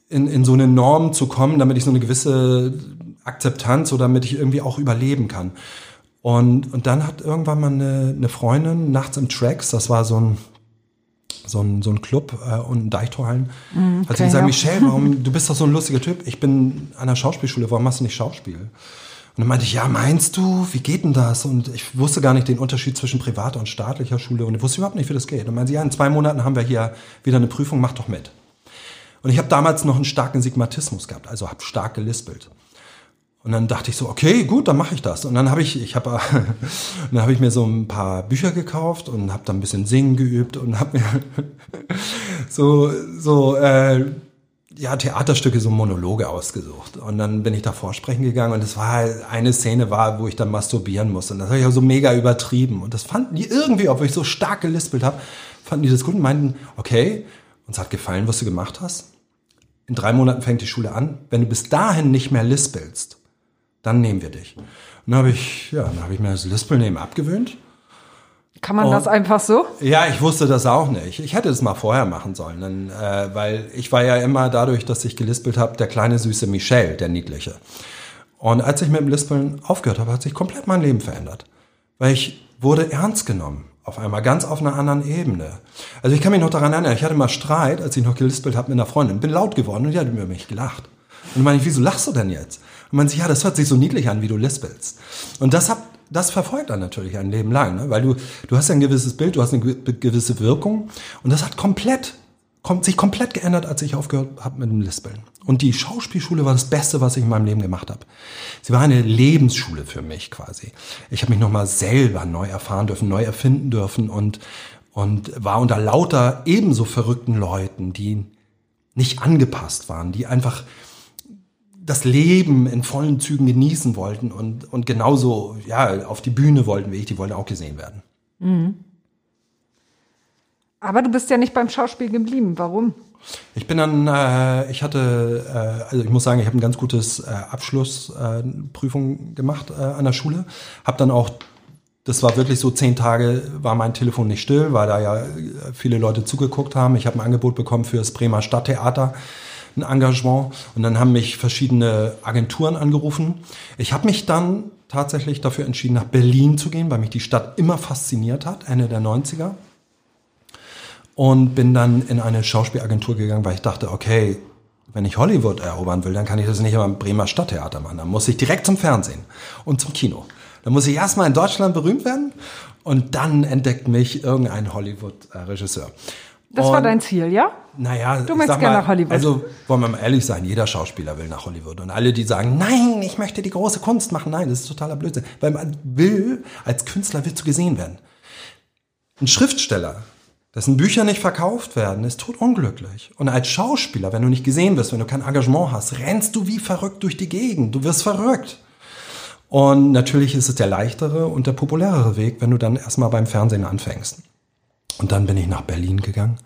in, in so eine Norm zu kommen, damit ich so eine gewisse Akzeptanz oder damit ich irgendwie auch überleben kann. Und, und dann hat irgendwann mal eine, eine Freundin nachts im Tracks, das war so ein so ein, so ein Club äh, und Deichtorhallen. Mm, okay, hat sie gesagt, ja. Michelle, warum, du bist doch so ein lustiger Typ. Ich bin an der Schauspielschule, warum machst du nicht Schauspiel? Und dann meinte ich, ja, meinst du, wie geht denn das? Und ich wusste gar nicht den Unterschied zwischen privater und staatlicher Schule und ich wusste überhaupt nicht, wie das geht. Und meinte sie, ja, in zwei Monaten haben wir hier wieder eine Prüfung, mach doch mit. Und ich habe damals noch einen starken Sigmatismus gehabt, also habe stark gelispelt. Und dann dachte ich so, okay, gut, dann mache ich das. Und dann habe ich, ich habe, dann habe ich mir so ein paar Bücher gekauft und habe dann ein bisschen singen geübt und habe mir so so äh, ja, Theaterstücke, so Monologe ausgesucht. Und dann bin ich da vorsprechen gegangen und es war eine Szene war, wo ich dann masturbieren musste. Und das habe ich auch so mega übertrieben. Und das fanden die irgendwie, obwohl ich so stark gelispelt habe, fanden die das gut und meinten, okay, uns hat gefallen, was du gemacht hast. In drei Monaten fängt die Schule an. Wenn du bis dahin nicht mehr lispelst, dann nehmen wir dich. Und dann habe ich, ja, dann habe ich mir das Lispeln eben abgewöhnt kann man und, das einfach so? Ja, ich wusste das auch nicht. Ich hätte es mal vorher machen sollen, denn, äh, weil ich war ja immer dadurch, dass ich gelispelt habe, der kleine süße Michel, der niedliche. Und als ich mit dem Lispeln aufgehört habe, hat sich komplett mein Leben verändert, weil ich wurde ernst genommen. Auf einmal ganz auf einer anderen Ebene. Also ich kann mich noch daran erinnern, ich hatte mal Streit, als ich noch gelispelt habe mit einer Freundin, bin laut geworden und die hat über mich gelacht. Und meine ich, wieso lachst du denn jetzt? Und man sich, ja, das hört sich so niedlich an, wie du lispelst. Und das hat das verfolgt dann natürlich ein Leben lang, ne? weil du, du hast ja ein gewisses Bild, du hast eine gewisse Wirkung und das hat komplett, kommt, sich komplett geändert, als ich aufgehört habe mit dem Lispeln. Und die Schauspielschule war das Beste, was ich in meinem Leben gemacht habe. Sie war eine Lebensschule für mich quasi. Ich habe mich nochmal selber neu erfahren dürfen, neu erfinden dürfen und, und war unter lauter ebenso verrückten Leuten, die nicht angepasst waren, die einfach das Leben in vollen Zügen genießen wollten und, und genauso ja, auf die Bühne wollten wie ich, die wollten auch gesehen werden. Mhm. Aber du bist ja nicht beim Schauspiel geblieben. Warum? Ich bin dann, äh, ich hatte, äh, also ich muss sagen, ich habe ein ganz gutes äh, Abschlussprüfung äh, gemacht äh, an der Schule. Habe dann auch, das war wirklich so zehn Tage, war mein Telefon nicht still, weil da ja viele Leute zugeguckt haben. Ich habe ein Angebot bekommen für das Bremer Stadttheater ein Engagement. Und dann haben mich verschiedene Agenturen angerufen. Ich habe mich dann tatsächlich dafür entschieden, nach Berlin zu gehen, weil mich die Stadt immer fasziniert hat, Ende der 90er. Und bin dann in eine Schauspielagentur gegangen, weil ich dachte, okay, wenn ich Hollywood erobern will, dann kann ich das nicht immer im Bremer Stadttheater machen. Dann muss ich direkt zum Fernsehen und zum Kino. Dann muss ich erstmal in Deutschland berühmt werden und dann entdeckt mich irgendein Hollywood-Regisseur. Das und, war dein Ziel, ja? Naja, du möchtest gerne nach Hollywood. Also wollen wir mal ehrlich sein, jeder Schauspieler will nach Hollywood. Und alle, die sagen, nein, ich möchte die große Kunst machen, nein, das ist totaler Blödsinn. Weil man will, als Künstler willst du gesehen werden. Ein Schriftsteller dessen Bücher nicht verkauft werden, ist totunglücklich. Und als Schauspieler, wenn du nicht gesehen wirst, wenn du kein Engagement hast, rennst du wie verrückt durch die Gegend. Du wirst verrückt. Und natürlich ist es der leichtere und der populärere Weg, wenn du dann erstmal beim Fernsehen anfängst. Und dann bin ich nach Berlin gegangen.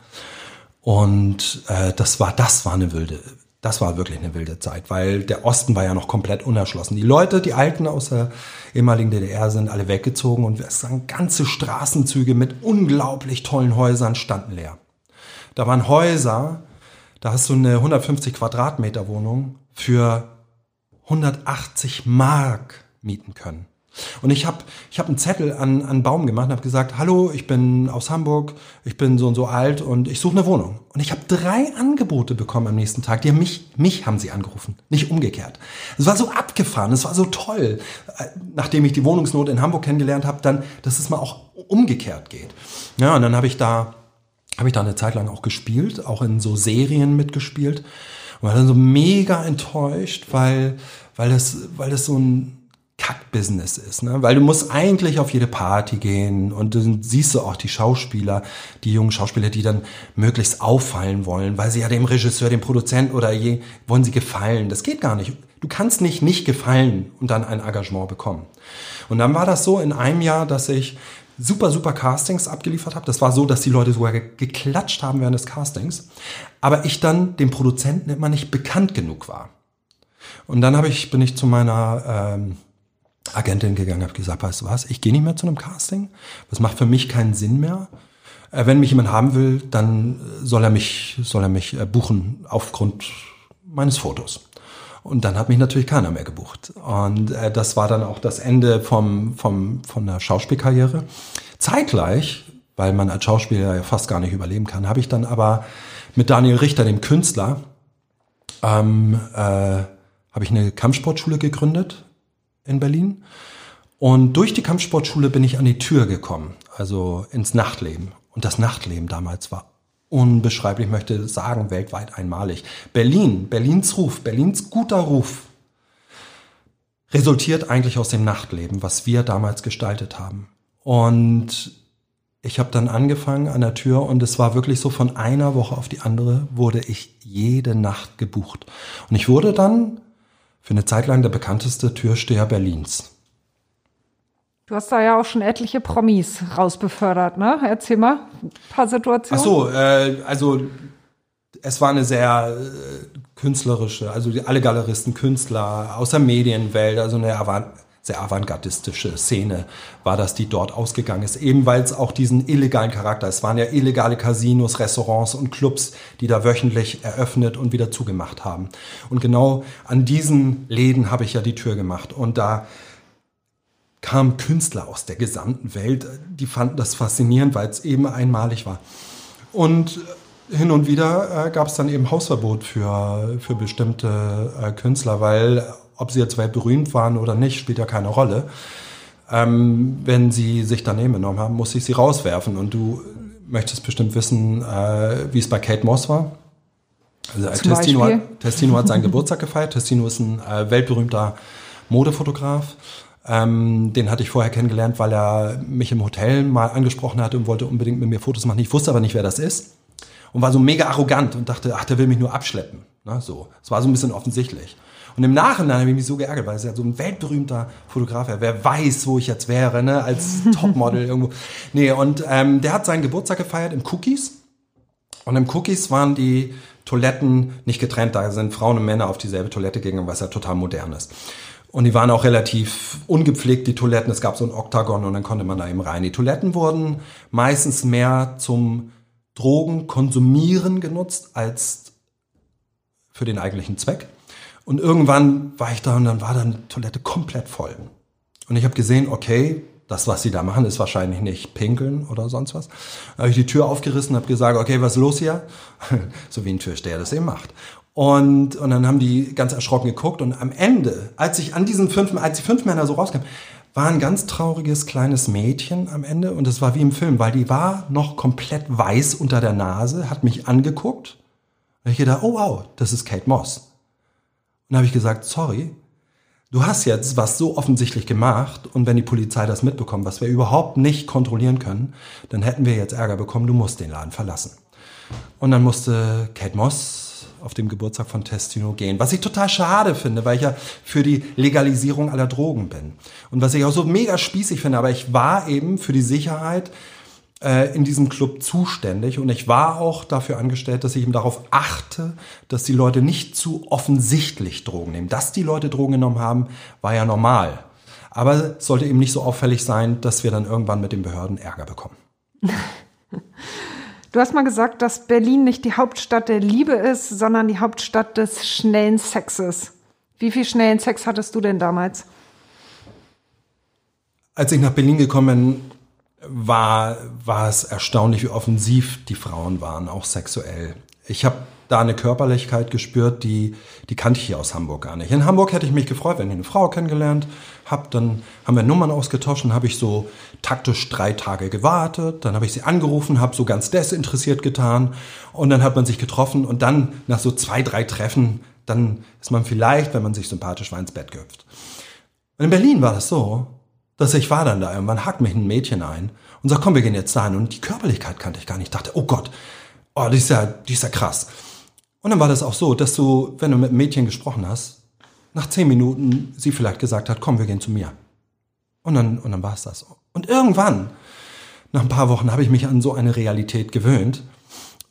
Und äh, das war, das war eine wilde, das war wirklich eine wilde Zeit, weil der Osten war ja noch komplett unerschlossen. Die Leute, die Alten aus der ehemaligen DDR sind alle weggezogen und es waren ganze Straßenzüge mit unglaublich tollen Häusern standen leer. Da waren Häuser, da hast du eine 150 Quadratmeter Wohnung für 180 Mark mieten können. Und ich habe ich hab einen Zettel an, an Baum gemacht und habe gesagt, hallo, ich bin aus Hamburg, ich bin so und so alt und ich suche eine Wohnung. Und ich habe drei Angebote bekommen am nächsten Tag. Die haben mich, mich haben sie angerufen, nicht umgekehrt. Es war so abgefahren, es war so toll, äh, nachdem ich die Wohnungsnot in Hamburg kennengelernt habe, dann, dass es mal auch umgekehrt geht. Ja, und dann habe ich da habe ich da eine Zeit lang auch gespielt, auch in so Serien mitgespielt und war dann so mega enttäuscht, weil weil das weil das so ein Kack-Business ist, ne? Weil du musst eigentlich auf jede Party gehen und dann siehst du auch die Schauspieler, die jungen Schauspieler, die dann möglichst auffallen wollen, weil sie ja dem Regisseur, dem Produzenten oder je wollen sie gefallen. Das geht gar nicht. Du kannst nicht nicht gefallen und dann ein Engagement bekommen. Und dann war das so in einem Jahr, dass ich super, super Castings abgeliefert habe. Das war so, dass die Leute sogar geklatscht haben während des Castings. Aber ich dann dem Produzenten immer nicht bekannt genug war. Und dann habe ich, bin ich zu meiner ähm, Agentin gegangen, habe gesagt, weißt du was, ich gehe nicht mehr zu einem Casting. Das macht für mich keinen Sinn mehr. Äh, wenn mich jemand haben will, dann soll er mich, soll er mich äh, buchen aufgrund meines Fotos. Und dann hat mich natürlich keiner mehr gebucht. Und äh, das war dann auch das Ende vom, vom, von der Schauspielkarriere. Zeitgleich, weil man als Schauspieler ja fast gar nicht überleben kann, habe ich dann aber mit Daniel Richter, dem Künstler, ähm, äh, habe ich eine Kampfsportschule gegründet in Berlin. Und durch die Kampfsportschule bin ich an die Tür gekommen, also ins Nachtleben. Und das Nachtleben damals war unbeschreiblich, ich möchte sagen, weltweit einmalig. Berlin, Berlins Ruf, Berlins guter Ruf resultiert eigentlich aus dem Nachtleben, was wir damals gestaltet haben. Und ich habe dann angefangen an der Tür und es war wirklich so von einer Woche auf die andere wurde ich jede Nacht gebucht. Und ich wurde dann für eine Zeit lang der bekannteste Türsteher Berlins. Du hast da ja auch schon etliche Promis rausbefördert, ne? Erzähl mal ein paar Situationen. Ach so, äh, also es war eine sehr äh, künstlerische, also die, alle Galeristen, Künstler aus der Medienwelt, also eine sehr avantgardistische Szene war das, die dort ausgegangen ist. Eben weil es auch diesen illegalen Charakter, es waren ja illegale Casinos, Restaurants und Clubs, die da wöchentlich eröffnet und wieder zugemacht haben. Und genau an diesen Läden habe ich ja die Tür gemacht. Und da kamen Künstler aus der gesamten Welt, die fanden das faszinierend, weil es eben einmalig war. Und hin und wieder äh, gab es dann eben Hausverbot für, für bestimmte äh, Künstler, weil ob sie jetzt weltberühmt waren oder nicht, spielt ja keine Rolle. Ähm, wenn sie sich daneben genommen haben, muss ich sie rauswerfen. Und du möchtest bestimmt wissen, äh, wie es bei Kate Moss war. Also, äh, Testino, hat, Testino hat seinen Geburtstag gefeiert. Testino ist ein äh, weltberühmter Modefotograf. Ähm, den hatte ich vorher kennengelernt, weil er mich im Hotel mal angesprochen hatte und wollte unbedingt mit mir Fotos machen. Ich wusste aber nicht, wer das ist. Und war so mega arrogant und dachte, ach, der will mich nur abschleppen. Na, so. Es war so ein bisschen offensichtlich. Und im Nachhinein habe ich mich so geärgert, weil es ja so ein weltberühmter Fotograf wäre. Wer weiß, wo ich jetzt wäre, ne? als Topmodel irgendwo. Nee, und ähm, der hat seinen Geburtstag gefeiert im Cookies. Und im Cookies waren die Toiletten nicht getrennt. Da sind Frauen und Männer auf dieselbe Toilette gegangen, was ja total modern ist. Und die waren auch relativ ungepflegt, die Toiletten. Es gab so ein Oktagon und dann konnte man da eben rein. Die Toiletten wurden meistens mehr zum Drogen konsumieren genutzt als für den eigentlichen Zweck. Und irgendwann war ich da und dann war dann die Toilette komplett voll. Und ich habe gesehen, okay, das, was sie da machen, ist wahrscheinlich nicht pinkeln oder sonst was. Da habe ich die Tür aufgerissen und habe gesagt, okay, was ist los hier? so wie ein Türsteher das eben macht. Und, und dann haben die ganz erschrocken geguckt und am Ende, als ich an diesen fünf, als die fünf Männer so rauskamen, war ein ganz trauriges kleines Mädchen am Ende und es war wie im Film, weil die war noch komplett weiß unter der Nase, hat mich angeguckt. Und ich gedacht, oh wow, das ist Kate Moss. Und dann habe ich gesagt, sorry, du hast jetzt was so offensichtlich gemacht und wenn die Polizei das mitbekommt, was wir überhaupt nicht kontrollieren können, dann hätten wir jetzt Ärger bekommen, du musst den Laden verlassen. Und dann musste Kate Moss auf dem Geburtstag von Testino gehen, was ich total schade finde, weil ich ja für die Legalisierung aller Drogen bin. Und was ich auch so mega spießig finde, aber ich war eben für die Sicherheit in diesem Club zuständig und ich war auch dafür angestellt, dass ich eben darauf achte, dass die Leute nicht zu offensichtlich Drogen nehmen. Dass die Leute Drogen genommen haben, war ja normal. Aber es sollte eben nicht so auffällig sein, dass wir dann irgendwann mit den Behörden Ärger bekommen. Du hast mal gesagt, dass Berlin nicht die Hauptstadt der Liebe ist, sondern die Hauptstadt des schnellen Sexes. Wie viel schnellen Sex hattest du denn damals? Als ich nach Berlin gekommen bin, war, war es erstaunlich, wie offensiv die Frauen waren, auch sexuell. Ich habe da eine Körperlichkeit gespürt, die, die kannte ich hier aus Hamburg gar nicht. In Hamburg hätte ich mich gefreut, wenn ich eine Frau kennengelernt habe. Dann haben wir Nummern ausgetauscht und habe ich so taktisch drei Tage gewartet. Dann habe ich sie angerufen, habe so ganz desinteressiert getan. Und dann hat man sich getroffen und dann nach so zwei, drei Treffen, dann ist man vielleicht, wenn man sich sympathisch war, ins Bett gehüpft. Und in Berlin war das so, dass ich war dann da, irgendwann hakt mich ein Mädchen ein und sagt, komm, wir gehen jetzt dahin. Und die Körperlichkeit kannte ich gar nicht. Ich dachte, oh Gott, oh, die ist ja, die ist ja krass. Und dann war das auch so, dass du, wenn du mit einem Mädchen gesprochen hast, nach zehn Minuten sie vielleicht gesagt hat, komm, wir gehen zu mir. Und dann, und dann war es das. Und irgendwann, nach ein paar Wochen, habe ich mich an so eine Realität gewöhnt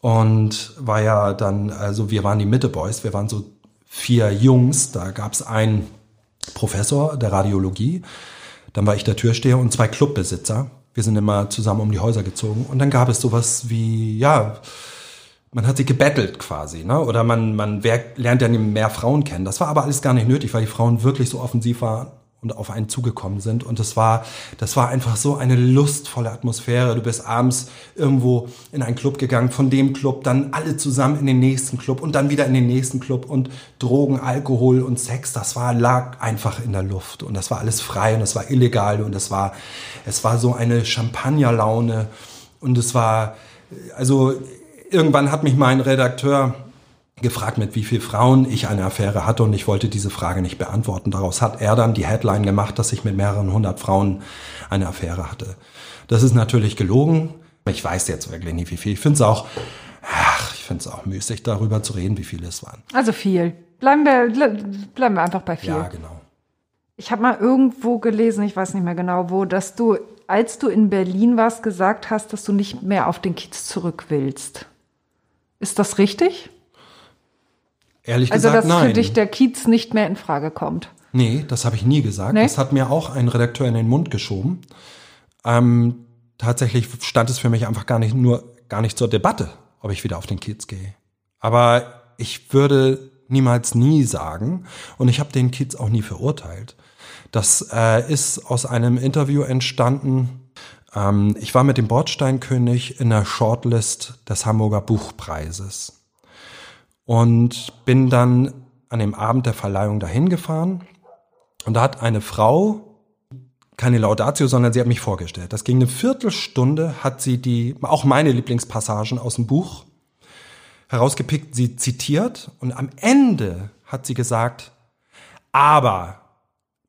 und war ja dann, also wir waren die Mitte Boys, wir waren so vier Jungs, da gab es einen Professor der Radiologie, dann war ich der Türsteher und zwei Clubbesitzer. Wir sind immer zusammen um die Häuser gezogen und dann gab es sowas wie, ja, man hat sie gebettelt quasi, ne? Oder man, man lernt ja mehr Frauen kennen. Das war aber alles gar nicht nötig, weil die Frauen wirklich so offensiv waren und auf einen zugekommen sind. Und das war, das war einfach so eine lustvolle Atmosphäre. Du bist abends irgendwo in einen Club gegangen, von dem Club dann alle zusammen in den nächsten Club und dann wieder in den nächsten Club und Drogen, Alkohol und Sex, das war, lag einfach in der Luft und das war alles frei und das war illegal und es war, es war so eine Champagnerlaune und es war, also irgendwann hat mich mein Redakteur gefragt, mit wie vielen Frauen ich eine Affäre hatte und ich wollte diese Frage nicht beantworten. Daraus hat er dann die Headline gemacht, dass ich mit mehreren hundert Frauen eine Affäre hatte. Das ist natürlich gelogen. Ich weiß jetzt wirklich nicht, wie viel. Ich finde es auch, ach, ich finde es auch müßig, darüber zu reden, wie viele es waren. Also viel. Bleiben wir, bleiben wir einfach bei viel. Ja, genau. Ich habe mal irgendwo gelesen, ich weiß nicht mehr genau wo, dass du, als du in Berlin warst, gesagt hast, dass du nicht mehr auf den Kiez zurück willst. Ist das richtig? Ehrlich also, gesagt, nein. Also, dass für dich der Kiez nicht mehr in Frage kommt. Nee, das habe ich nie gesagt. Nee? Das hat mir auch ein Redakteur in den Mund geschoben. Ähm, tatsächlich stand es für mich einfach gar nicht nur gar nicht zur Debatte, ob ich wieder auf den Kiez gehe. Aber ich würde niemals nie sagen und ich habe den Kiez auch nie verurteilt. Das äh, ist aus einem Interview entstanden ähm, ich war mit dem Bordsteinkönig in der Shortlist des Hamburger Buchpreises und bin dann an dem Abend der Verleihung dahin gefahren und da hat eine Frau keine Laudatio, sondern sie hat mich vorgestellt. Das ging eine Viertelstunde, hat sie die, auch meine Lieblingspassagen aus dem Buch herausgepickt, sie zitiert und am Ende hat sie gesagt, aber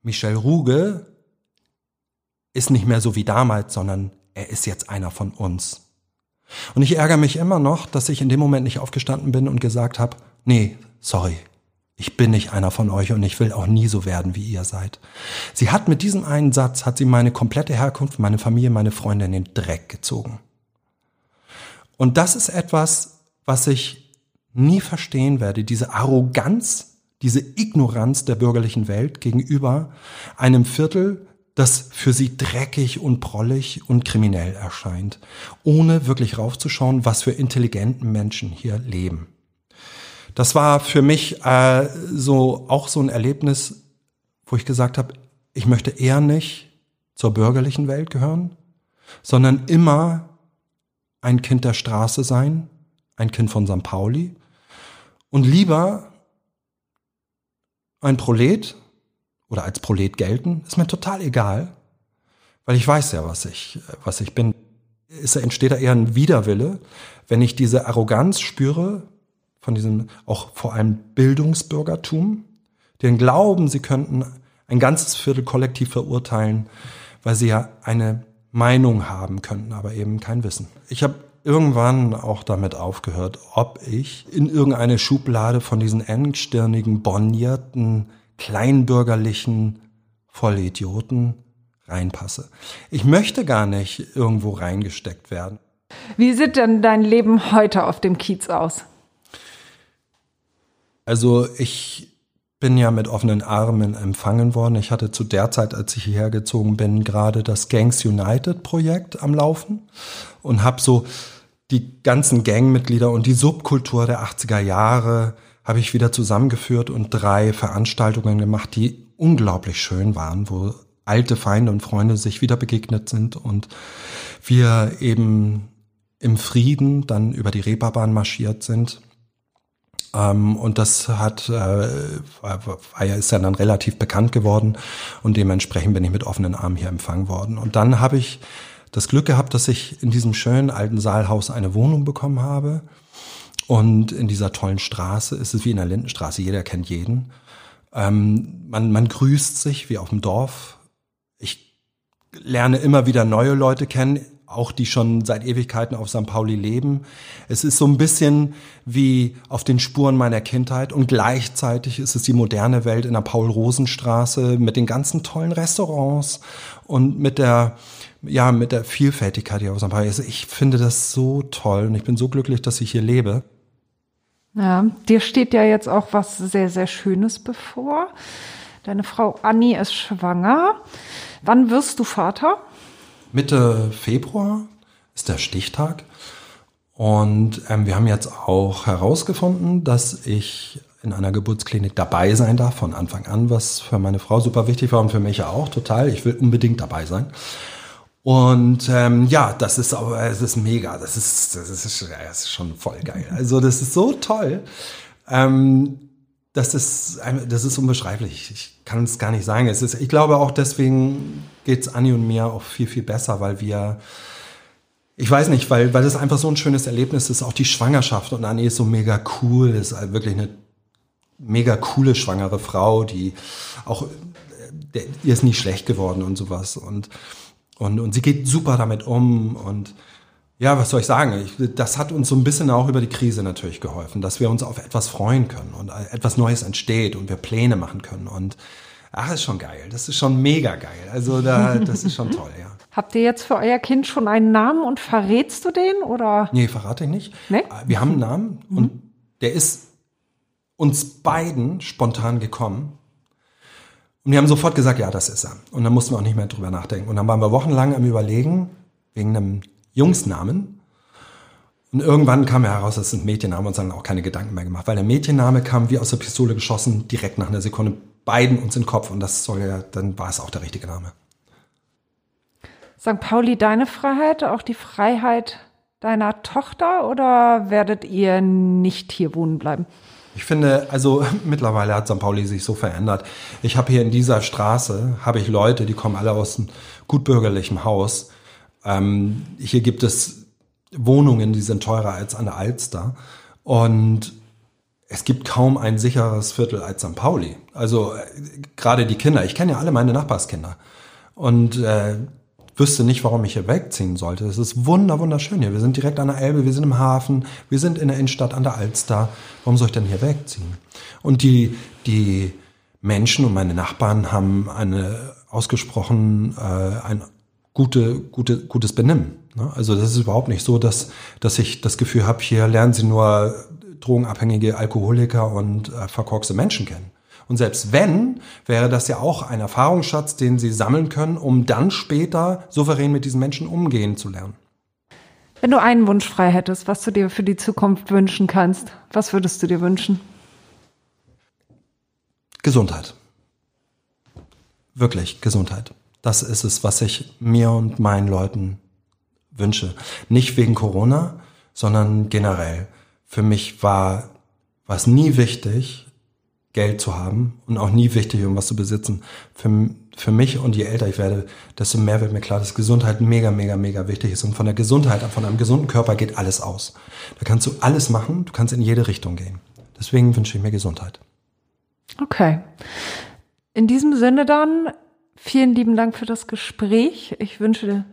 Michel Ruge ist nicht mehr so wie damals, sondern er ist jetzt einer von uns. Und ich ärgere mich immer noch, dass ich in dem Moment nicht aufgestanden bin und gesagt habe, nee, sorry, ich bin nicht einer von euch und ich will auch nie so werden, wie ihr seid. Sie hat mit diesem einen Satz, hat sie meine komplette Herkunft, meine Familie, meine Freunde in den Dreck gezogen. Und das ist etwas, was ich nie verstehen werde, diese Arroganz, diese Ignoranz der bürgerlichen Welt gegenüber einem Viertel, das für sie dreckig und prollig und kriminell erscheint, ohne wirklich raufzuschauen, was für intelligenten Menschen hier leben. Das war für mich äh, so auch so ein Erlebnis, wo ich gesagt habe, ich möchte eher nicht zur bürgerlichen Welt gehören, sondern immer ein Kind der Straße sein, ein Kind von St. Pauli und lieber ein Prolet oder als Prolet gelten, ist mir total egal, weil ich weiß ja, was ich, was ich bin. Es entsteht da eher ein Widerwille, wenn ich diese Arroganz spüre, von diesem auch vor allem Bildungsbürgertum, den glauben, sie könnten ein ganzes Viertel kollektiv verurteilen, weil sie ja eine Meinung haben könnten, aber eben kein Wissen. Ich habe irgendwann auch damit aufgehört, ob ich in irgendeine Schublade von diesen engstirnigen, bornierten, kleinbürgerlichen Vollidioten reinpasse. Ich möchte gar nicht irgendwo reingesteckt werden. Wie sieht denn dein Leben heute auf dem Kiez aus? Also ich bin ja mit offenen Armen empfangen worden. Ich hatte zu der Zeit, als ich hierher gezogen bin, gerade das Gangs United Projekt am Laufen und habe so die ganzen Gangmitglieder und die Subkultur der 80er Jahre habe ich wieder zusammengeführt und drei Veranstaltungen gemacht, die unglaublich schön waren, wo alte Feinde und Freunde sich wieder begegnet sind und wir eben im Frieden dann über die Reeperbahn marschiert sind ähm, und das hat, äh, war, ist ja dann relativ bekannt geworden und dementsprechend bin ich mit offenen Armen hier empfangen worden. Und dann habe ich das Glück gehabt, dass ich in diesem schönen alten Saalhaus eine Wohnung bekommen habe. Und in dieser tollen Straße ist es wie in der Lindenstraße, jeder kennt jeden. Ähm, man, man grüßt sich wie auf dem Dorf. Ich lerne immer wieder neue Leute kennen auch die schon seit Ewigkeiten auf St. Pauli leben. Es ist so ein bisschen wie auf den Spuren meiner Kindheit und gleichzeitig ist es die moderne Welt in der Paul-Rosen-Straße mit den ganzen tollen Restaurants und mit der ja, mit der Vielfältigkeit hier auf St. Pauli. Also ich finde das so toll und ich bin so glücklich, dass ich hier lebe. Ja, dir steht ja jetzt auch was sehr, sehr Schönes bevor. Deine Frau Annie ist schwanger. Wann wirst du Vater? Mitte Februar ist der Stichtag. Und ähm, wir haben jetzt auch herausgefunden, dass ich in einer Geburtsklinik dabei sein darf von Anfang an, was für meine Frau super wichtig war und für mich ja auch total. Ich will unbedingt dabei sein. Und ähm, ja, das ist aber, es ist mega. Das ist, das ist, das ist schon voll geil. Also das ist so toll. Ähm, das ist, das ist unbeschreiblich. Ich kann es gar nicht sagen. Es ist, ich glaube auch deswegen geht es Anni und mir auch viel, viel besser, weil wir, ich weiß nicht, weil, weil das einfach so ein schönes Erlebnis ist, auch die Schwangerschaft und Anni ist so mega cool, ist halt wirklich eine mega coole schwangere Frau, die auch, ihr ist nie schlecht geworden und sowas und, und, und sie geht super damit um und, ja, was soll ich sagen? Ich, das hat uns so ein bisschen auch über die Krise natürlich geholfen, dass wir uns auf etwas freuen können und etwas Neues entsteht und wir Pläne machen können. Und ach, ist schon geil. Das ist schon mega geil. Also da, das ist schon toll, ja. Habt ihr jetzt für euer Kind schon einen Namen und verrätst du den oder? Nee, verrate ich nicht. Nee? Wir haben einen Namen mhm. und der ist uns beiden spontan gekommen. Und wir haben sofort gesagt, ja, das ist er. Und dann mussten wir auch nicht mehr drüber nachdenken. Und dann waren wir wochenlang am Überlegen, wegen einem Jungsnamen. Und irgendwann kam heraus, das sind Mädchennamen und uns dann auch keine Gedanken mehr gemacht, weil der Mädchenname kam wie aus der Pistole geschossen, direkt nach einer Sekunde beiden uns in den Kopf und das soll ja, dann war es auch der richtige Name. St. Pauli, deine Freiheit, auch die Freiheit deiner Tochter oder werdet ihr nicht hier wohnen bleiben? Ich finde, also mittlerweile hat St. Pauli sich so verändert. Ich habe hier in dieser Straße, habe ich Leute, die kommen alle aus einem gutbürgerlichen Haus ähm, hier gibt es Wohnungen, die sind teurer als an der Alster. Und es gibt kaum ein sicheres Viertel als St. Pauli. Also äh, gerade die Kinder. Ich kenne ja alle meine Nachbarskinder. Und äh, wüsste nicht, warum ich hier wegziehen sollte. Es ist wunder, wunderschön hier. Wir sind direkt an der Elbe, wir sind im Hafen, wir sind in der Innenstadt an der Alster. Warum soll ich denn hier wegziehen? Und die, die Menschen und meine Nachbarn haben eine ausgesprochen, äh, ein gute, gute, gutes Benehmen. Ne? Also das ist überhaupt nicht so, dass, dass ich das Gefühl habe, hier lernen sie nur drogenabhängige Alkoholiker und äh, verkorkste Menschen kennen. Und selbst wenn, wäre das ja auch ein Erfahrungsschatz, den sie sammeln können, um dann später souverän mit diesen Menschen umgehen zu lernen. Wenn du einen Wunsch frei hättest, was du dir für die Zukunft wünschen kannst, was würdest du dir wünschen? Gesundheit. Wirklich Gesundheit. Das ist es, was ich mir und meinen Leuten wünsche. Nicht wegen Corona, sondern generell. Für mich war was nie wichtig, Geld zu haben und auch nie wichtig, irgendwas zu besitzen. Für, für mich und je älter ich werde, desto mehr wird mir klar, dass Gesundheit mega, mega, mega wichtig ist. Und von der Gesundheit, von einem gesunden Körper geht alles aus. Da kannst du alles machen, du kannst in jede Richtung gehen. Deswegen wünsche ich mir Gesundheit. Okay. In diesem Sinne dann, vielen lieben Dank für das Gespräch. Ich wünsche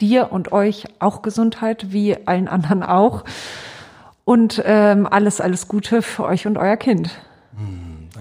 dir und euch auch Gesundheit, wie allen anderen auch. Und ähm, alles, alles Gute für euch und euer Kind. Hm,